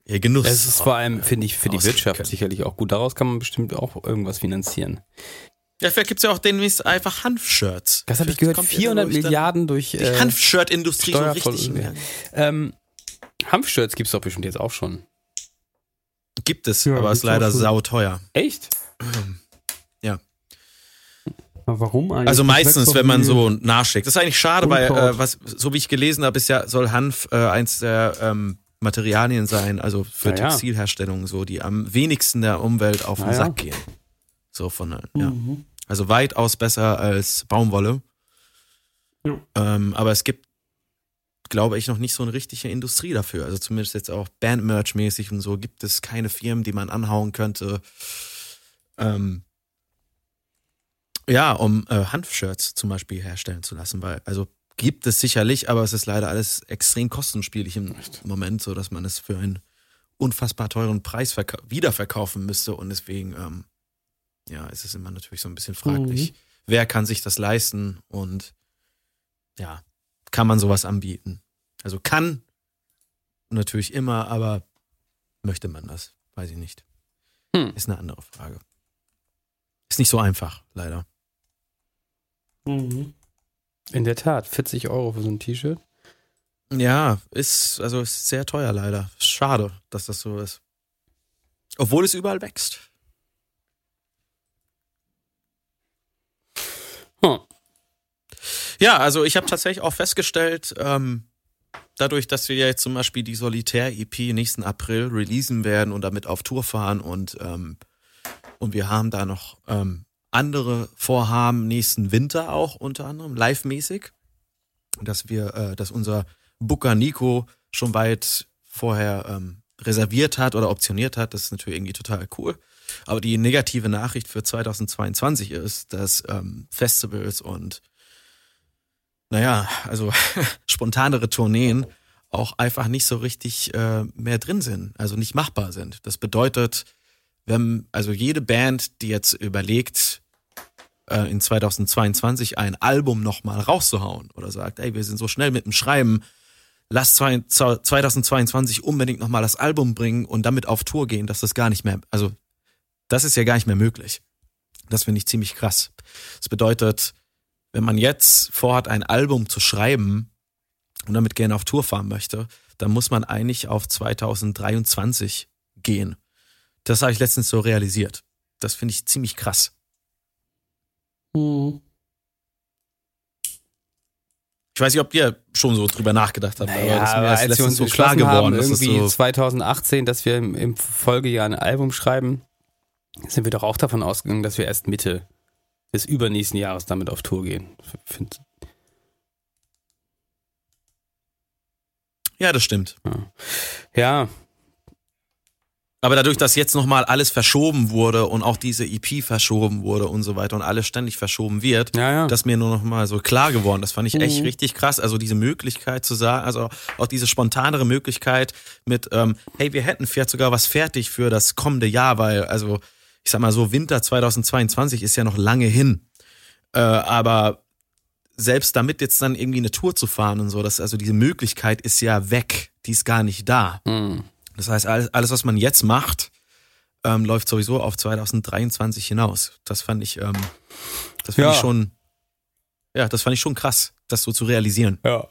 ihr Genuss. Es ist vor allem, finde ich, für die Wirtschaft können. sicherlich auch gut. Daraus kann man bestimmt auch irgendwas finanzieren. ja, vielleicht gibt's ja auch demnächst einfach Hanfshirts. Das habe ich gehört, kommt ja 400 dadurch dann Milliarden durch Die äh, Hanfshirt-Industrie so Steuervoll- richtig. ja. mehr. ähm, Hanfshirts gibt's doch bestimmt jetzt auch schon. Gibt es, Ja, aber ist leider sauteuer. Echt? Warum eigentlich? Also meistens, wenn man so nachschlägt. Das ist eigentlich schade, weil äh, was so wie ich gelesen habe, ist ja soll Hanf äh, eins der ähm, Materialien sein, also für Na ja. Textilherstellung so, die am wenigsten der Umwelt auf den Na ja. Sack gehen. So von äh, ja. Mhm. Also weitaus besser als Baumwolle. Ähm, aber es gibt, glaube ich, noch nicht so eine richtige Industrie dafür. Also zumindest jetzt auch Bandmerch-mäßig und so gibt es keine Firmen, die man anhauen könnte. Ähm, ja, um äh, Hanfshirts zum Beispiel herstellen zu lassen, weil, also gibt es sicherlich, aber es ist leider alles extrem kostenspielig im Moment, so dass man es für einen unfassbar teuren Preis verka- wiederverkaufen müsste und deswegen, ähm, ja, ist es immer natürlich so ein bisschen fraglich. Wer kann sich das leisten und ja, kann man sowas anbieten? Also kann natürlich immer, aber möchte man das? Weiß ich nicht. Hm. Ist eine andere Frage. Ist nicht so einfach, leider. Mhm. In der Tat, 40 Euro für so ein T-Shirt. Ja, ist, also ist sehr teuer leider. Schade, dass das so ist. Obwohl es überall wächst. Hm. Ja, also ich habe tatsächlich auch festgestellt, ähm, dadurch, dass wir ja jetzt zum Beispiel die Solitär-EP nächsten April releasen werden und damit auf Tour fahren und, ähm, und wir haben da noch ähm, andere Vorhaben nächsten Winter auch unter anderem, live-mäßig, dass wir, äh, dass unser Booker Nico schon weit vorher ähm, reserviert hat oder optioniert hat. Das ist natürlich irgendwie total cool. Aber die negative Nachricht für 2022 ist, dass ähm, Festivals und naja, also *laughs* spontanere Tourneen auch einfach nicht so richtig äh, mehr drin sind, also nicht machbar sind. Das bedeutet, wenn also jede Band, die jetzt überlegt, äh, in 2022 ein Album nochmal rauszuhauen oder sagt, ey, wir sind so schnell mit dem Schreiben, lass zwei, 2022 unbedingt nochmal das Album bringen und damit auf Tour gehen, dass das gar nicht mehr, also das ist ja gar nicht mehr möglich. Das finde ich ziemlich krass. Das bedeutet, wenn man jetzt vorhat, ein Album zu schreiben und damit gerne auf Tour fahren möchte, dann muss man eigentlich auf 2023 gehen. Das habe ich letztens so realisiert. Das finde ich ziemlich krass. Mhm. Ich weiß nicht, ob ihr schon so drüber nachgedacht habt, Naja, aber das ist mir erst als wir uns so klar haben, geworden. das irgendwie so, 2018, dass wir im, im Folgejahr ein Album schreiben, sind wir doch auch davon ausgegangen, dass wir erst Mitte des übernächsten Jahres damit auf Tour gehen. Find, ja, das stimmt. ja, Aber dadurch, dass jetzt nochmal alles verschoben wurde und auch diese EP verschoben wurde und so weiter und alles ständig verschoben wird, ja, ja. das ist mir nur noch mal so klar geworden. Das fand ich echt Mhm. richtig krass. Also diese Möglichkeit zu sagen, also auch diese spontanere Möglichkeit mit, ähm, hey, wir hätten vielleicht sogar was fertig für das kommende Jahr, weil, also ich sag mal so, Winter 2022 ist ja noch lange hin. Äh, aber selbst damit jetzt dann irgendwie eine Tour zu fahren und so, das, also diese Möglichkeit ist ja weg. Die ist gar nicht da. Hm. Das heißt, alles, alles was man jetzt macht, ähm, läuft sowieso auf 2023 hinaus. Das fand ich, ähm, das fand Ja. ich schon, ja, das fand ich schon krass, das so zu realisieren, ja.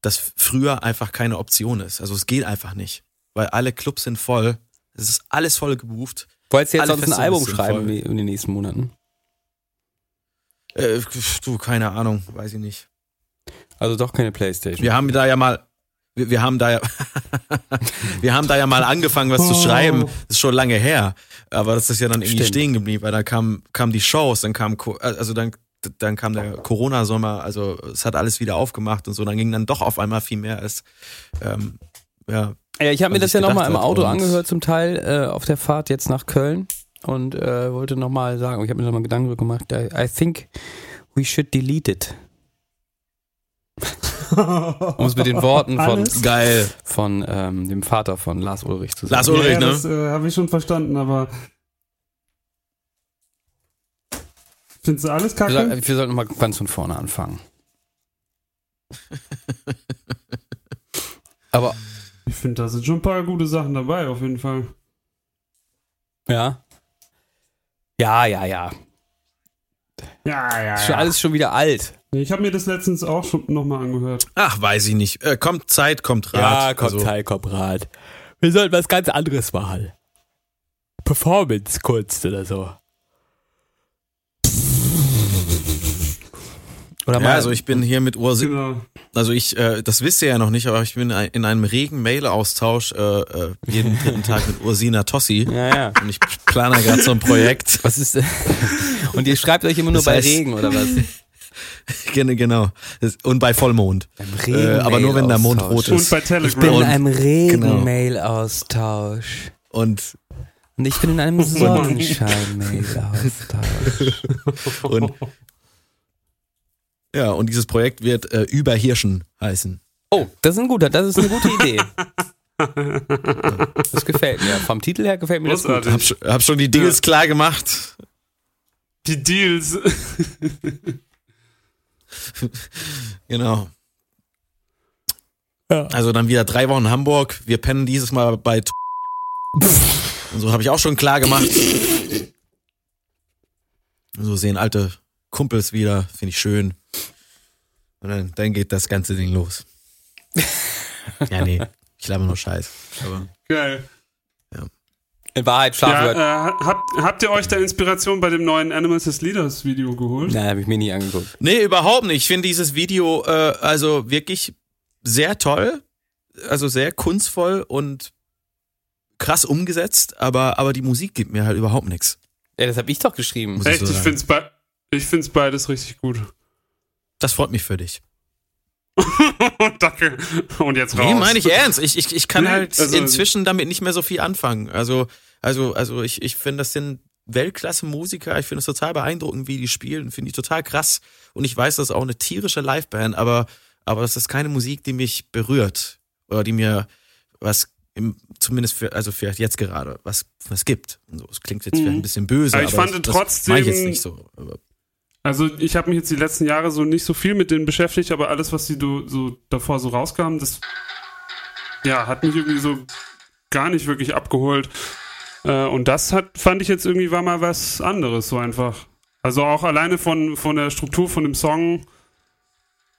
dass früher einfach keine Option ist. Also es geht einfach nicht, weil alle Clubs sind voll, es ist alles voll gebucht. Wolltest du jetzt sonst ein Album schreiben voll. in den nächsten Monaten? Äh, du, keine Ahnung, weiß ich nicht. Also doch keine Playstation. Wir haben da ja mal, wir, wir haben da ja, *laughs* wir haben da ja mal angefangen, was zu Oh. schreiben. Das ist schon lange her. Aber das ist ja dann irgendwie Stimmt. stehen geblieben, weil dann kam, kam die Shows, dann kam, Co- also dann dann kam der Corona-Sommer, also es hat alles wieder aufgemacht und so, dann ging dann doch auf einmal viel mehr als ähm, ja, Ja, ich habe mir was das ja nochmal im Auto angehört zum Teil äh, auf der Fahrt jetzt nach Köln und äh, wollte nochmal sagen, ich habe mir nochmal Gedanken gemacht, I, I think we should delete it. Um es mit den Worten von, Alles? geil. von ähm, dem Vater von Lars Ulrich zu sagen. Lars Ulrich, ja, ne? Das äh, habe ich schon verstanden, aber. Findest du alles wir, kacke? soll- wir sollten mal ganz von vorne anfangen. *laughs* Aber Ich finde, da sind schon ein paar gute Sachen dabei, auf jeden Fall. ja. Ja, ja, ja. Ja, ja, Ist schon alles schon wieder alt. Ich habe mir das letztens auch schon nochmal angehört. Ach, weiß ich nicht. Äh, kommt Zeit, kommt Rat. also, Teil, kommt Rat. Wir sollten was ganz anderes machen. Performance-Kunst oder so. Oder ja, also ich bin hier mit Ursi Genau. Also ich, äh, das wisst ihr ja noch nicht, aber ich bin in einem regen Mail-Austausch äh, äh, jeden dritten Tag mit Ursina Tossi. *laughs* Ja, ja. Und ich plane gerade so ein Projekt. Was ist *laughs* Und ihr schreibt euch immer nur Das bei heißt- Regen oder was? *laughs* Genau, genau. Und bei Vollmond. Beim Äh, aber nur wenn der Mond rot Und ist. bei Ich bin Telegram. in Und- einem genau. Regen-Mail-Austausch. Und, Und ich bin in einem Sonnenschein-Mail-Austausch. und ja, und dieses Projekt wird äh, Überhirschen heißen. Oh, das ist ein guter, das ist eine gute Idee. *laughs* Das gefällt mir. Vom Titel her gefällt mir das gut. Großartig. Hab, schon- hab schon die Deals klar gemacht. Die Deals. *laughs* Genau. Ja. Also dann wieder drei Wochen Hamburg. Wir pennen dieses Mal bei T- Und so habe ich auch schon klar gemacht. *laughs* So sehen alte Kumpels wieder, finde ich schön. Und dann, dann geht das ganze Ding los. *laughs* ja, nee, ich glaube nur Scheiß. Aber Geil. In Wahrheit schlafen wir. Ja, äh, habt, habt ihr euch da Inspiration bei dem neuen Animals as Leaders Video geholt? Nein, habe ich mir nie angeguckt. Nee, überhaupt nicht. Ich finde dieses Video äh, also wirklich sehr toll, also sehr kunstvoll und krass umgesetzt, aber, aber die Musik gibt mir halt überhaupt nichts. Ja, das habe ich doch geschrieben. Muss ich Echt, so ich sagen. find's, be ich find's beides richtig gut. Das freut mich für dich. *laughs* Danke. Und jetzt raus. Nee, meine ich ernst. Ich, ich, ich kann Nee, halt also- inzwischen damit nicht mehr so viel anfangen. Also, also, also ich, ich finde, das sind Weltklasse-Musiker. Ich finde es total beeindruckend, wie die spielen. Finde ich total krass. Und ich weiß, das ist auch eine tierische Liveband, aber, aber das ist keine Musik, die mich berührt. Oder die mir was im, zumindest für, also vielleicht jetzt gerade, was, was gibt. Und so, es klingt jetzt vielleicht ein bisschen böse, Aber ich aber fand das, trotzdem- das ich jetzt nicht so. Aber, Also ich habe mich jetzt die letzten Jahre so nicht so viel mit denen beschäftigt, aber alles, was die do, so davor so rauskam, das ja, hat mich irgendwie so gar nicht wirklich abgeholt. Äh, und das hat, fand ich jetzt irgendwie war mal was anderes, so einfach. Also auch alleine von, von der Struktur von dem Song,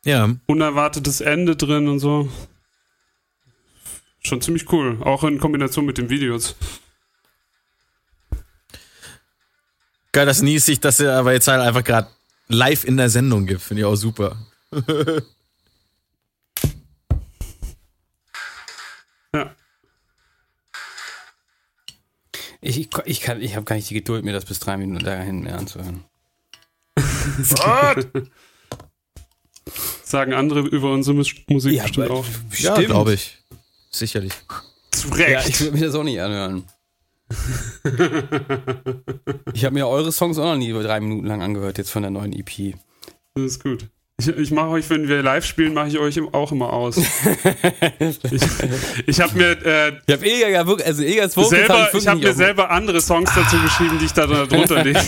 ja, unerwartetes Ende drin und so. Schon ziemlich cool. Auch in Kombination mit den Videos. geil, dass Nies sich das ja aber jetzt halt einfach gerade live in der Sendung gibt. Finde ich auch super. *laughs* Ja. Ich, ich, ich, kann- ich habe gar nicht die Geduld, mir das bis drei Minuten dahin mehr anzuhören. *laughs* Sagen andere über unsere Mus Musik Ja, bestimmt auch. Ja, glaube ich. Sicherlich. Zu Ja, Recht. ich würde mir das auch nicht anhören. *laughs* ich habe mir eure Songs auch noch nie über drei Minuten lang angehört, jetzt von der neuen EP. Das ist gut. Ich, ich mache euch, wenn wir live spielen, mache ich euch auch immer aus. *laughs* ich ich habe mir äh, Ich habe Eger ja wirklich, also Egers Vocals selber, hab ich habe mir selber andere Songs dazu geschrieben, die ich da drunter *laughs* lege.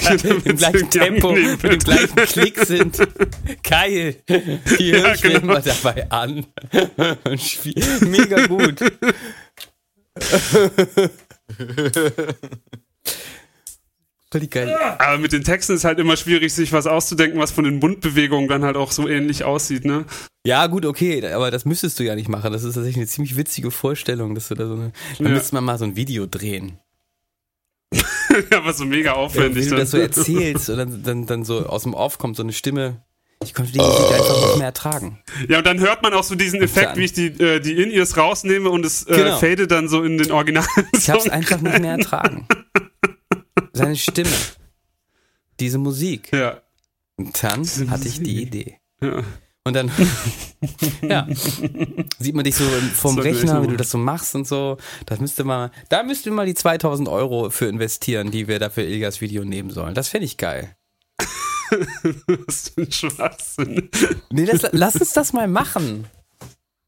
im gleichen Tempo, mit dem gleichen Klick sind. Geil. Die Ja, genau. immer dabei an. Mega gut. Geil. Aber mit den Texten ist halt immer schwierig, sich was auszudenken, was von den Mundbewegungen dann halt auch so ähnlich aussieht, ne? Ja, gut, okay, aber das müsstest du ja nicht machen. Das ist tatsächlich eine ziemlich witzige Vorstellung, dass du da so eine. Da Ja. müsste man mal so ein Video drehen. *laughs* Aber so mega Wenn aufwendig du dann. das so *laughs* erzählst und dann, dann, dann so aus dem Off kommt so eine Stimme. Ich konnte die Musik einfach nicht mehr ertragen. Ja, und dann hört man auch so diesen Effekt, wie ich die, äh, die In-Ears rausnehme und es äh, Genau. fade dann so in den Original. Ich hab's einfach nicht mehr ertragen. *laughs* Seine Stimme. Diese Musik. Ja. Und dann Diese hatte ich die. Idee. Ja. Und dann, *laughs* ja, sieht man dich so vom echt Rechner, wie du das so machst und so. Das müsste mal, da müssten wir mal die 2000 Euro für investieren, die wir da für Ilgas Video nehmen sollen. Das fände ich geil. *laughs* Was für ein Schwachsinn. Nee, lass, lass uns das mal machen.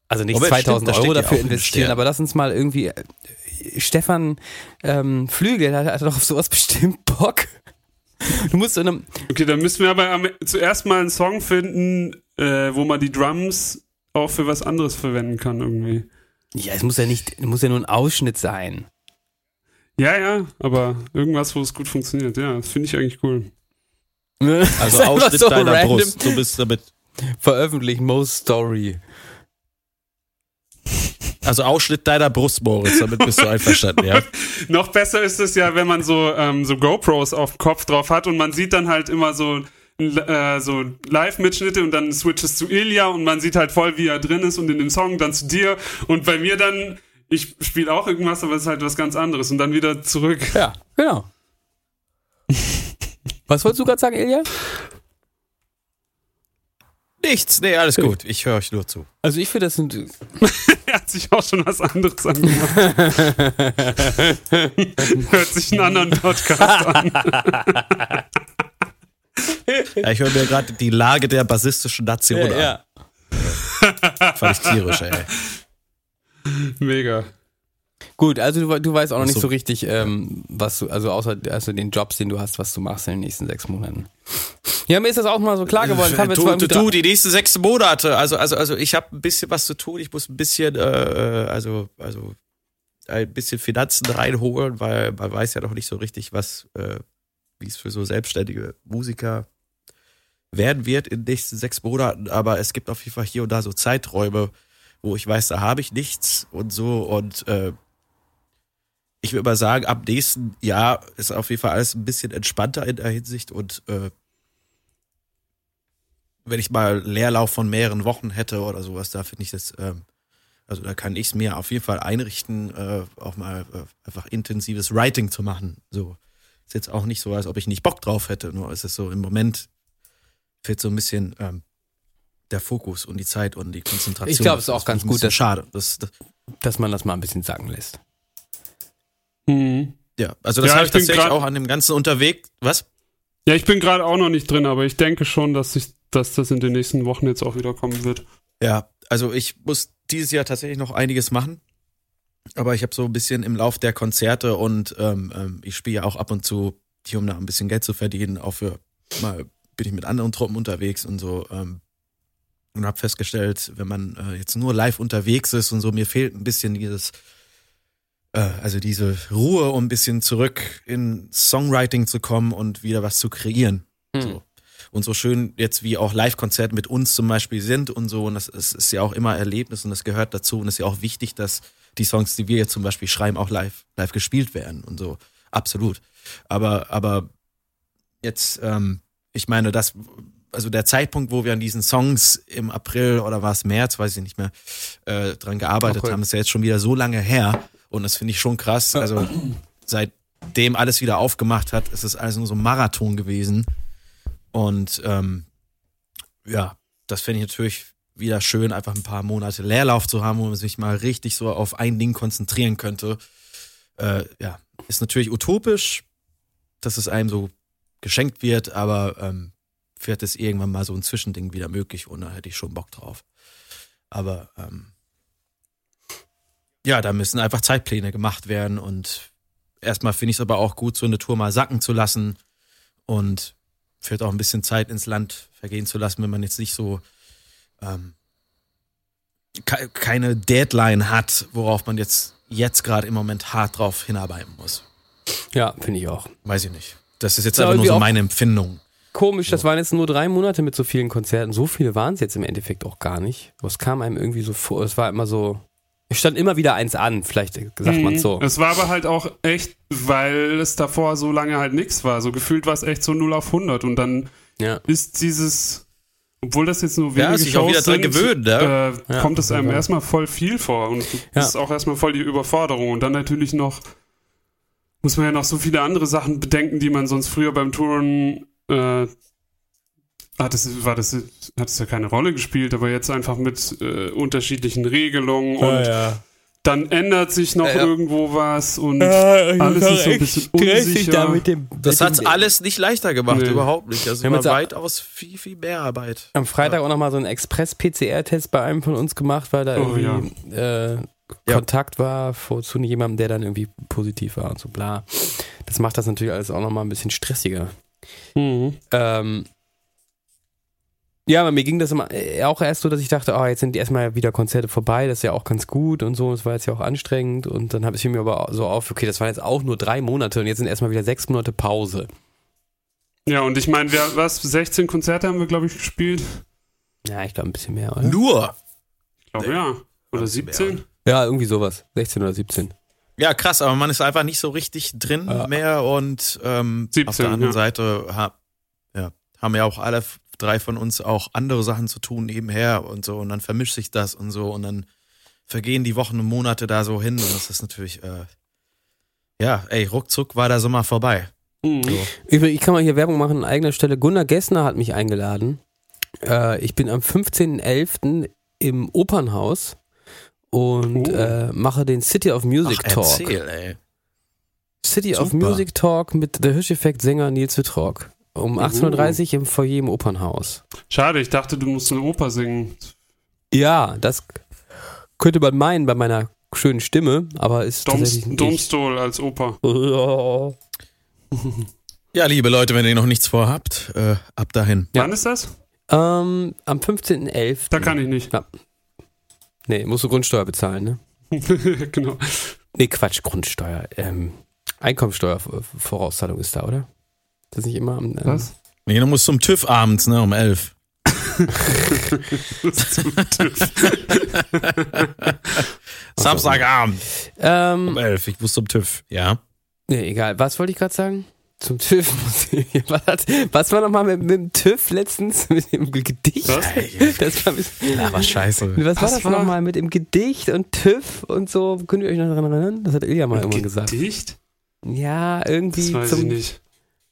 Also nicht Aber 2000 stimmt, da Euro dafür investieren, aber lass uns mal irgendwie. äh, Stefan ähm, Flügel, der hat doch auf sowas bestimmt Bock. Du musst in einem. Okay, dann müssen wir aber am, zuerst mal einen Song finden, äh, wo man die Drums auch für was anderes verwenden kann irgendwie. Ja, es muss ja nicht, muss ja nur ein Ausschnitt sein. Ja, ja, aber irgendwas, wo es gut funktioniert. Ja, das finde ich eigentlich cool. *laughs* Also Ausschnitt so deiner random. Brust. Du bist damit. Veröffentlichen, Most Story. Also Ausschnitt deiner Brust, Moritz. Damit bist du einverstanden, ja? *laughs* Noch besser ist es ja, wenn man so, ähm, so GoPros auf dem Kopf drauf hat und man sieht dann halt immer so, äh, so Live-Mitschnitte und dann switches zu Ilya und man sieht halt voll, wie er drin ist und in dem Song dann zu dir und bei mir dann, ich spiele auch irgendwas, aber es ist halt was ganz anderes und dann wieder zurück. Ja, genau. *laughs* Was wolltest du gerade sagen, Ilja? Nichts. Nee, alles gut. Ich höre euch nur zu. Also ich finde, das sind. *laughs* Er hat sich auch schon was anderes angemacht. *laughs* Hört sich einen anderen Podcast an. Ja, ich höre mir gerade die Lage der basistischen Nation an. ja. Fand ich tierisch, ey. Mega. Gut, also du, du weißt auch noch Ach nicht so. so richtig, ähm, was du, also außer also den Jobs, den du hast, was du machst in den nächsten sechs Monaten. Ja, mir ist das auch mal so klar geworden. Zwar Du, du, du, die nächsten sechs Monate. Also, also, also ich habe ein bisschen was zu tun. Ich muss ein bisschen, äh, also, also ein bisschen Finanzen reinholen, weil man weiß ja noch nicht so richtig, was, äh, wie es für so selbstständige Musiker werden wird in den nächsten sechs Monaten. Aber es gibt auf jeden Fall hier und da so Zeiträume, wo ich weiß, da habe ich nichts und so und äh, ich würde mal sagen, ab nächsten Jahr ist auf jeden Fall alles ein bisschen entspannter in der Hinsicht und äh, wenn ich mal Leerlauf von mehreren Wochen hätte oder sowas, da finde ich das, ähm, also da kann ich es mir auf jeden Fall einrichten, äh, auch mal äh, einfach intensives Writing zu machen. So ist jetzt auch nicht so, als ob ich nicht Bock drauf hätte, nur ist es so im Moment fehlt so ein bisschen ähm, der Fokus und die Zeit und die Konzentration. Ich glaube, es ist auch ganz gut, dass- schade. Das, das, dass man das mal ein bisschen sagen lässt. Mhm. ja, also das Ja, habe ich ich tatsächlich grad- auch an dem ganzen unterwegs. Was? Ja, ich bin gerade auch noch nicht drin, aber ich denke schon, dass, ich, dass das in den nächsten Wochen jetzt auch wieder kommen wird. Ja, also ich muss dieses Jahr tatsächlich noch einiges machen. Aber ich habe so ein bisschen im Lauf der Konzerte und ähm, ähm, ich spiele ja auch ab und zu, hier um da ein bisschen Geld zu verdienen, auch für mal bin ich mit anderen Truppen unterwegs und so. Ähm, und habe festgestellt, wenn man äh, jetzt nur live unterwegs ist und so, mir fehlt ein bisschen dieses, äh, also diese Ruhe, um ein bisschen zurück in Songwriting zu kommen und wieder was zu kreieren. So. Und so schön jetzt wie auch Live-Konzerte mit uns zum Beispiel sind und so, und das ist, ist ja auch immer Erlebnis und das gehört dazu und es ist ja auch wichtig, dass die Songs, die wir jetzt zum Beispiel schreiben, auch live, live gespielt werden und so. Absolut. Aber, aber jetzt, ähm, ich meine, das, also der Zeitpunkt, wo wir an diesen Songs im April oder war es März, weiß ich nicht mehr, äh, dran gearbeitet April. haben, ist ja jetzt schon wieder so lange her und das finde ich schon krass. Also seitdem alles wieder aufgemacht hat, ist es alles nur so ein Marathon gewesen. Und ähm, ja, das fände ich natürlich wieder schön, einfach ein paar Monate Leerlauf zu haben, wo man sich mal richtig so auf ein Ding konzentrieren könnte. Äh, ja, ist natürlich utopisch, dass es einem so geschenkt wird, aber ähm, wird es irgendwann mal so ein Zwischending wieder möglich und da hätte ich schon Bock drauf. Aber ähm, ja, da müssen einfach Zeitpläne gemacht werden und erstmal finde ich es aber auch gut, so eine Tour mal sacken zu lassen und vielleicht auch ein bisschen Zeit ins Land vergehen zu lassen, wenn man jetzt nicht so ähm, ke keine Deadline hat, worauf man jetzt, jetzt gerade im Moment hart drauf hinarbeiten muss. Ja, finde ich auch. Weiß ich nicht. Das ist jetzt einfach nur so meine Empfindung. Komisch, das waren jetzt nur drei Monate mit so vielen Konzerten. So viele waren es jetzt im Endeffekt auch gar nicht. Aber Es kam einem irgendwie so vor, es war immer so, es stand immer wieder eins an, vielleicht sagt man so. Es war aber halt auch echt, weil es davor so lange halt nichts war. So gefühlt war es echt so 0 auf 100 und dann Ja. ist dieses, obwohl das jetzt nur Ja, wenige auch Shows wieder dran sind, gewöhnen, ne? äh, Ja. kommt es einem Ja. erstmal voll viel vor und Ja. das ist auch erstmal voll die Überforderung und dann natürlich noch muss man ja noch so viele andere Sachen bedenken, die man sonst früher beim Touren äh, hat es, war das, hat es ja keine Rolle gespielt, aber jetzt einfach mit äh, unterschiedlichen Regelungen und ja. dann ändert sich noch Ja. irgendwo was und alles ist so ein bisschen unsicher. da mit dem, Das mit hat's dem, alles nicht leichter gemacht, Nee. überhaupt nicht. Also Wir haben war weitaus viel, viel mehr Arbeit. am Freitag auch nochmal so einen Express-PCR-Test bei einem von uns gemacht, weil da Oh, irgendwie äh, Ja. Kontakt war vor, zu jemandem, der dann irgendwie positiv war und so bla. Das macht das natürlich alles auch nochmal ein bisschen stressiger. Mhm. Ähm, ja, aber mir ging das immer, äh, auch erst so, dass ich dachte, oh, jetzt sind erstmal wieder Konzerte vorbei, das ist ja auch ganz gut und so, das war jetzt ja auch anstrengend und dann habe ich mir aber so auf, okay, das waren jetzt auch nur drei Monate und jetzt sind erstmal wieder sechs Monate Pause. Ja, und ich meine, wir, was, 16 Konzerte haben wir, glaube ich, gespielt? Ja, ich glaube ein bisschen mehr, oder? Nur. Ich glaube, ja. Oder Mehr. 17? Ja, irgendwie sowas. 16 oder 17. Ja, krass, aber man ist einfach nicht so richtig drin Ja. mehr und ähm, 17, auf der anderen ja. Seite ha, ja, haben ja auch alle drei von uns auch andere Sachen zu tun nebenher und so und dann vermischt sich das und so und dann vergehen die Wochen und Monate da so hin und das ist natürlich, äh, ja, ey, ruckzuck war der Sommer vorbei. Mhm. Übrigens, ich kann mal hier Werbung machen an eigener Stelle. Gunnar Gessner hat mich eingeladen. Äh, ich bin am 15.11. im Opernhaus und Oh. äh, mache den City of Music Ach, Talk. erzähl, ey. City of Super. Music Talk mit der Hirscheffekt-Sänger Nils Wittrock. Um 18.30 Uhr im Foyer im Opernhaus. Schade, ich dachte, du musst eine Oper singen. Ja, das könnte man meinen bei meiner schönen Stimme, aber ist Doms, tatsächlich nicht. Domstol als Oper. *laughs* Ja, liebe Leute, wenn ihr noch nichts vorhabt, äh, ab dahin. Ja. Wann ist das? Ähm, am 15.11. Da kann ich nicht. Nee, musst du Grundsteuer bezahlen, ne? *laughs* genau. Nee, Quatsch, Grundsteuer. Ähm, Einkommensteuervorauszahlung ist da, oder? Ist das nicht immer am. Ähm, Was? Nee, du musst zum TÜV abends, ne, um elf. *laughs* Samstagabend um Ähm, elf. Ich muss zum TÜV. Ja. nee, egal. Was wollte ich gerade sagen? Zum TÜV. *laughs* was, hat, was war nochmal mit, mit dem TÜV letztens? *laughs* Mit dem Gedicht? Was? Das war bisschen, Ja, was scheiße. was war Was das war- nochmal mit dem Gedicht und TÜV und so? Könnt ihr euch noch daran erinnern? Das hat Ilja mal irgendwann gesagt. Gedicht? Ja, irgendwie Das weiß ich zum, nicht.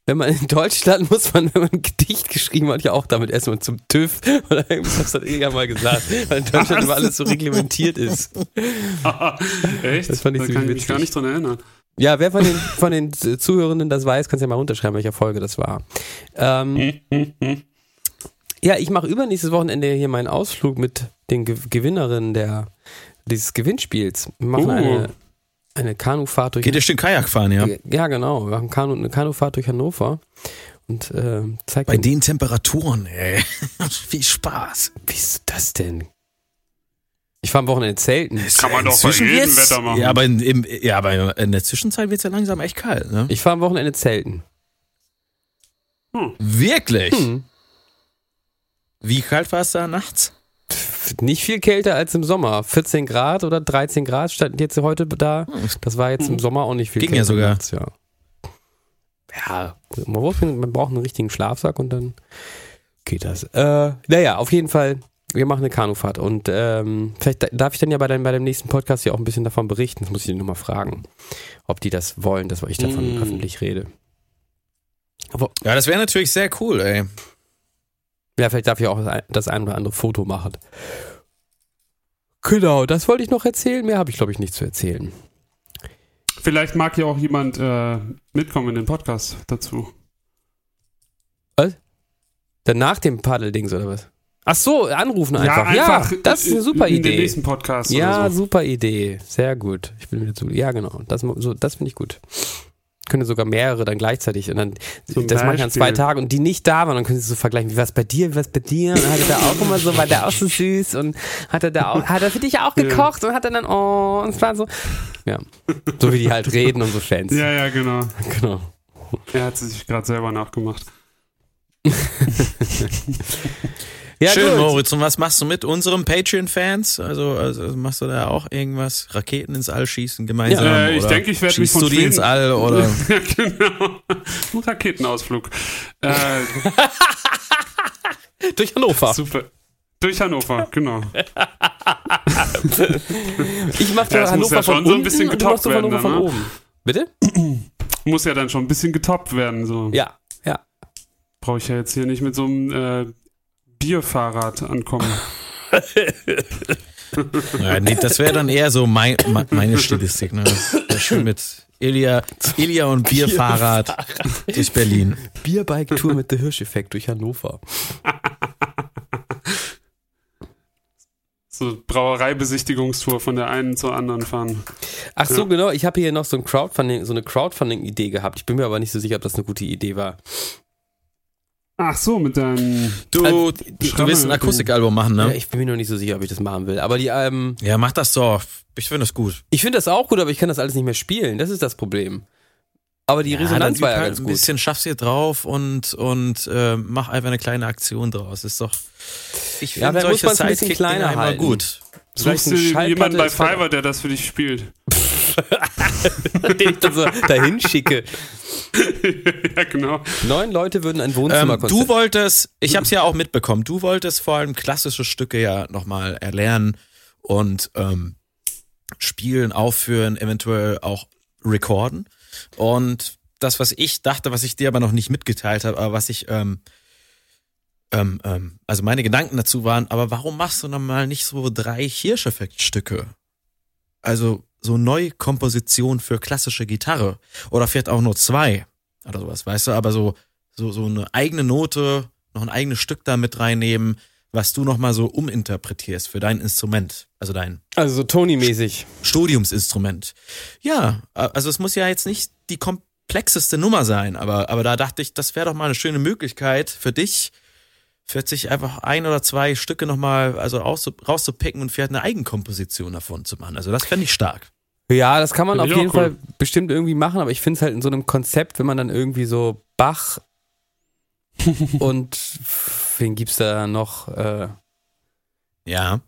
Wenn man in Deutschland muss man, wenn man ein Gedicht geschrieben hat, ja auch damit erstmal zum TÜV oder irgendwas das hat Ilja mal gesagt, weil in Deutschland immer alles so reglementiert ist. *laughs* Echt? Das fand ich da ziemlich kann ich mich gar nicht dran erinnern. Ja, wer von den, von den Zuhörenden das weiß, kannst ja mal runterschreiben, welcher Folge das war. Ähm, ja, ich mache übernächstes Wochenende hier meinen Ausflug mit den Ge Gewinnerinnen der, dieses Gewinnspiels. Wir machen Uh. eine, eine Kanufahrt durch Geht ihr schön Kajak fahren, ja? Ja, genau. Wir machen Kanu, eine Kanufahrt durch Hannover und äh, zeigt Bei den- Temperaturen, ey. *laughs* Viel Spaß. Wie ist das denn? Ich fahre am Wochenende zelten. Kann man doch bei jedem Wetter machen. Ja, aber in, im, ja, aber in der Zwischenzeit wird es ja langsam echt kalt, ne? Ich fahre am Wochenende zelten. Wirklich? Hm. Wie kalt war es da nachts? Nicht viel kälter als im Sommer. 14 Grad oder 13 Grad standen jetzt heute da. Hm. Das war jetzt im Sommer auch nicht viel Ging kälter. ja sogar. ja. ja, man braucht, einen richtigen Schlafsack und dann geht das. Äh, naja, auf jeden Fall, wir machen eine Kanufahrt und ähm, vielleicht da- darf ich dann ja bei, deinem, bei dem nächsten Podcast ja auch ein bisschen davon berichten. Das muss ich die nochmal fragen, ob die das wollen, dass ich davon Mm. öffentlich rede. Aber Ja, das wäre natürlich sehr cool, ey. Ja, vielleicht darf ich auch das ein- oder andere Foto machen. Genau, das wollte ich noch erzählen. Mehr habe ich, glaube ich, nicht zu erzählen. Vielleicht mag ja auch jemand äh, mitkommen in den Podcast dazu. Dann nach dem Paddeldings oder was? Ach so, anrufen einfach. Ja, Ja, einfach das ist eine super in den Idee. nächsten Podcast Ja, so. super Idee. Sehr gut. Ich bin wieder zu. Ja, genau. Das, so, das finde ich gut. Können sogar mehrere dann gleichzeitig und dann Zum das mache ich an zwei. Tagen und die nicht da waren, dann können sie so vergleichen, wie war es bei dir, wie war es bei dir und dann hat er da auch immer so, war der auch so süß und hat er da auch, hat er für dich auch Ja. gekocht und hat er dann, oh, und es war so, ja, so wie die halt reden und so Fans. Ja, ja, genau. Genau. Er hat sich gerade selber nachgemacht. *laughs* Ja, Schön, gut. Moritz. Und was machst du mit unseren Patreon-Fans? Also, also machst du da auch irgendwas? Raketen ins All schießen gemeinsam? Ja, äh, ich denke, ich werde mich schießt von du die ins All oder? *laughs* ja, genau. *laughs* Ein Raketenausflug. Äh, *laughs* Durch Hannover. super. Durch Hannover, genau. Ich mache Ja, Hannover ja von schon so ein unten bisschen getoppt werden Hannover von dann, ne? oben. Bitte? *clears throat* Muss ja dann schon ein bisschen getoppt werden. So. Ja, ja. brauche ich ja jetzt hier nicht mit so einem äh, Bierfahrrad ankommen. *laughs* Ja, nee, das wäre dann eher so mein, meine Stilistik. Ne? Schön mit Ilja, Ilja und Bierfahrrad durch Berlin. Bierbike-Tour mit der Hirscheffekt durch Hannover. so Brauereibesichtigungstour von der einen zur anderen fahren. Ach so, ja. genau. Ich habe hier noch so, ein Crowdfunding, so eine Crowdfunding-Idee gehabt. Ich bin mir aber nicht so sicher, ob das eine gute Idee war. Ach so, mit deinem. Du, also, du willst ein Akustikalbum machen, ne? Ja, ich bin mir noch nicht so sicher, ob ich das machen will. Aber die, ähm. Ja, mach das doch. Ich finde das gut. Ich finde das auch gut, aber ich kann das alles nicht mehr spielen. Das ist das Problem. Aber die ja, Resonanz war ja halt ganz gut. Ein bisschen schaffst hier drauf und, und äh, mach einfach eine kleine Aktion draus. Ist doch. Ich finde ja, solche bisschen kleiner halten. gut. Suchst du jemanden bei Fiverr, der das für dich spielt? *laughs* Den ich dann so dahin schicke. *laughs* ja, genau. Neun Leute würden ein Wohnzimmer ähm, Du wolltest, ich habe es ja auch mitbekommen, du wolltest vor allem klassische Stücke ja nochmal erlernen und ähm, spielen, aufführen, eventuell auch recorden. Und das, was ich dachte, was ich dir aber noch nicht mitgeteilt habe, aber was ich, ähm, ähm, ähm, also meine Gedanken dazu waren, aber warum machst du noch mal nicht so drei Hirscheffektstücke? Also so Neukomposition für klassische Gitarre oder vielleicht auch nur zwei oder sowas, weißt du, aber so so so eine eigene Note, noch ein eigenes Stück da mit reinnehmen, was du noch mal so uminterpretierst für dein Instrument, also dein also so Tony-mäßig Studiumsinstrument. Ja, also es muss ja jetzt nicht die komplexeste Nummer sein, aber aber da dachte ich, das wäre doch mal eine schöne Möglichkeit für dich, vielleicht sich einfach ein oder zwei Stücke nochmal also rauszupicken und vielleicht eine Eigenkomposition davon zu machen. Also das fände ich stark. Ja, das kann man auf jeden cool. Fall bestimmt irgendwie machen, aber ich finde es halt in so einem Konzept, wenn man dann irgendwie so Bach *laughs* und wen gibt's da noch? Äh, ja.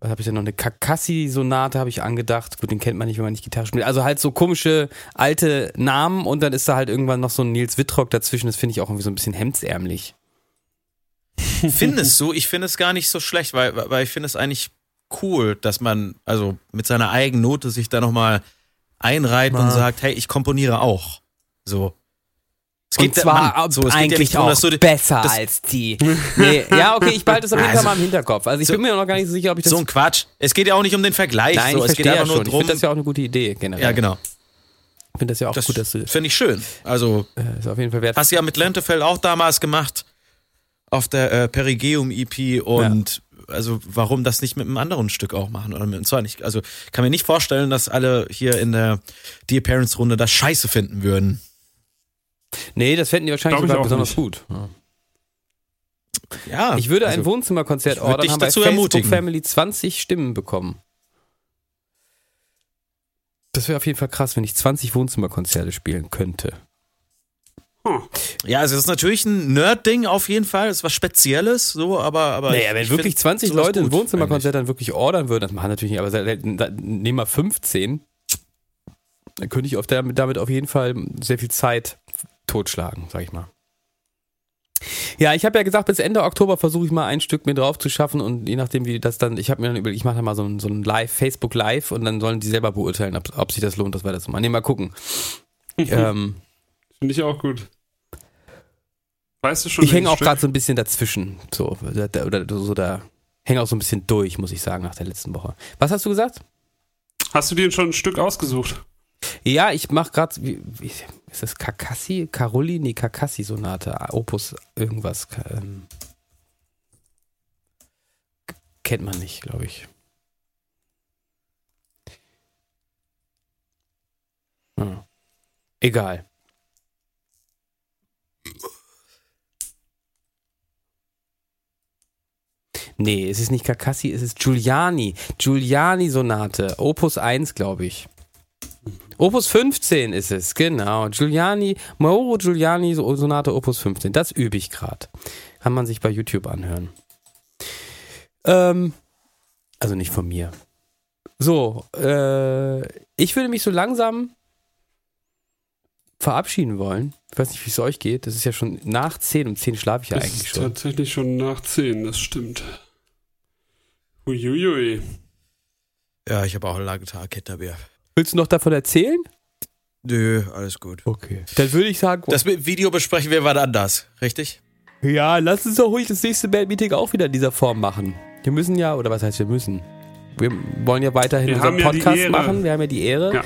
Was habe ich denn noch? Eine Kakassi-Sonate habe ich angedacht. Gut, den kennt man nicht, wenn man nicht Gitarre spielt. Also halt so komische alte Namen und dann ist da halt irgendwann noch so ein Nils Wittrock dazwischen. Das finde ich auch irgendwie so ein bisschen hemdsärmlich. *laughs* Findest du? Ich finde es gar nicht so schlecht, weil, weil ich finde es eigentlich cool, dass man also mit seiner eigenen Note sich da nochmal einreiht ja. und sagt, hey, ich komponiere auch. So. Es geht und zwar Mann, so, es eigentlich darum, auch du, besser als die. *laughs* Nee, ja, okay, ich behalte es auf jeden Fall also, mal im Hinterkopf. Also ich so, bin mir noch gar nicht so sicher, ob ich das... So ein Quatsch. Es geht ja auch nicht um den Vergleich. Nein, so. ich es geht ja nur schon. drum. Ich finde das ja auch eine gute Idee generell. Ja, genau. Ich finde das ja auch das gut, dass du... Finde ich schön. Also... Äh, ist auf jeden Fall wert. Hast du ja mit Lentefeld auch damals gemacht auf der äh, Perigeum EP und ja. also warum das nicht mit einem anderen Stück auch machen oder mit zwar nicht also kann mir nicht vorstellen, dass alle hier in der Dear Parents Runde das scheiße finden würden. Nee, das fänden die wahrscheinlich sogar besonders nicht. gut. Ja. Ja, ich würde also, ein Wohnzimmerkonzert ordern, haben bei Facebook ermutigen. Family 20 Stimmen bekommen. Das wäre auf jeden Fall krass, wenn ich 20 Wohnzimmerkonzerte spielen könnte. Hm. Ja, also es ist natürlich ein Nerd-Ding auf jeden Fall, das ist was Spezielles, so, aber. aber naja, wenn wirklich 20 Leute ein Wohnzimmerkonzert dann wirklich ordern würden, das machen natürlich nicht, aber nehmen wir 15, dann könnte ich auf der, damit auf jeden Fall sehr viel Zeit totschlagen, sag ich mal. Ja, ich habe ja gesagt, bis Ende Oktober versuche ich mal ein Stück mir drauf zu schaffen und je nachdem, wie das dann, ich habe mir dann überlegt, ich mache da mal so ein, so ein Live, Facebook Live und dann sollen die selber beurteilen, ob, ob sich das lohnt, das weiter zu machen. Nee, mal gucken. *laughs* ähm, Finde ich auch gut. Weißt du schon? Ich hänge auch gerade so ein bisschen dazwischen. So, oder, oder so da. Hänge auch so ein bisschen durch, muss ich sagen, nach der letzten Woche. Was hast du gesagt? Hast du dir schon ein Stück ausgesucht? Ja, ich mache gerade, ist das Kakassi? Carolli? Nee, Kakassi-Sonate. Opus irgendwas. Ähm, kennt man nicht, glaube ich. Hm. Egal. Nee, es ist nicht Kakassi, es ist Giuliani. Giuliani-Sonate. Opus 1, glaube ich. Opus 15 ist es, genau. Giuliani, Mauro Giuliani Sonate Opus 15. Das übe ich gerade. Kann man sich bei YouTube anhören. Ähm, also nicht von mir. So, äh, ich würde mich so langsam verabschieden wollen. Ich weiß nicht, wie es euch geht. Das ist ja schon nach 10. Um 10 schlafe ich ja das eigentlich ist schon. Tatsächlich schon nach 10, das stimmt. Uiuiui. Ja, ich habe auch einen langen Tag hinter mir. Willst du noch davon erzählen? Nö, alles gut. Okay. Dann würde ich sagen, Das mit Video besprechen wir wann anders, richtig? ja, lass uns doch ruhig das nächste Bandmeeting auch wieder in dieser Form machen. Wir müssen ja, oder was heißt wir müssen? Wir wollen ja weiterhin Wir unseren haben ja die Podcast Ehre. machen. Wir haben ja die Ehre, Ja.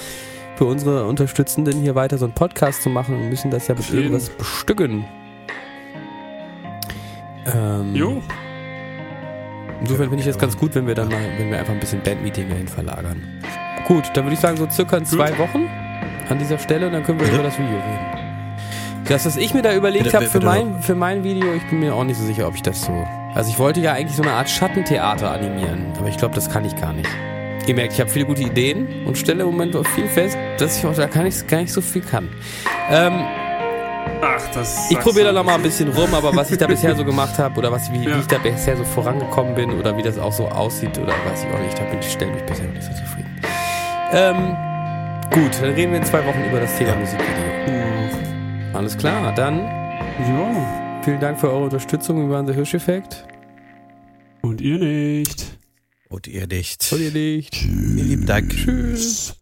Für unsere Unterstützenden hier weiter so einen Podcast zu machen und müssen das ja mit irgendwas bestücken. Ähm, Jo. Insofern finde ich das ganz gut, wenn wir dann mal, wenn wir einfach ein bisschen Bandmeeting dahin verlagern. Gut, dann würde ich sagen, so circa in zwei Wochen an dieser Stelle und dann können wir Bitte? über das Video reden. Das, was ich mir da überlegt habe für mein, für mein Video, ich bin mir auch nicht so sicher, ob ich das so. Also ich wollte ja eigentlich so eine Art Schattentheater animieren, aber ich glaube, das kann ich gar nicht. Ihr merkt, ich habe viele gute Ideen und stelle im Moment auch viel fest, dass ich auch da gar nicht, gar nicht so viel kann. Ähm, Ach, das. ich probiere da noch mal ein bisschen rum, aber was ich da bisher so gemacht habe oder was, wie, Ja. wie ich da bisher so vorangekommen bin oder wie das auch so aussieht oder weiß ich auch nicht, da bin ich stelle mich bisher noch nicht so zufrieden. Ähm, gut, dann reden wir in zwei Wochen über das Thema Musikvideo. Alles klar, dann Ja. vielen Dank für eure Unterstützung. Wir waren der Hirscheffekt. Und ihr nicht. Und ihr nicht. Und ihr nicht. Vielen lieben Dank. Tschüss.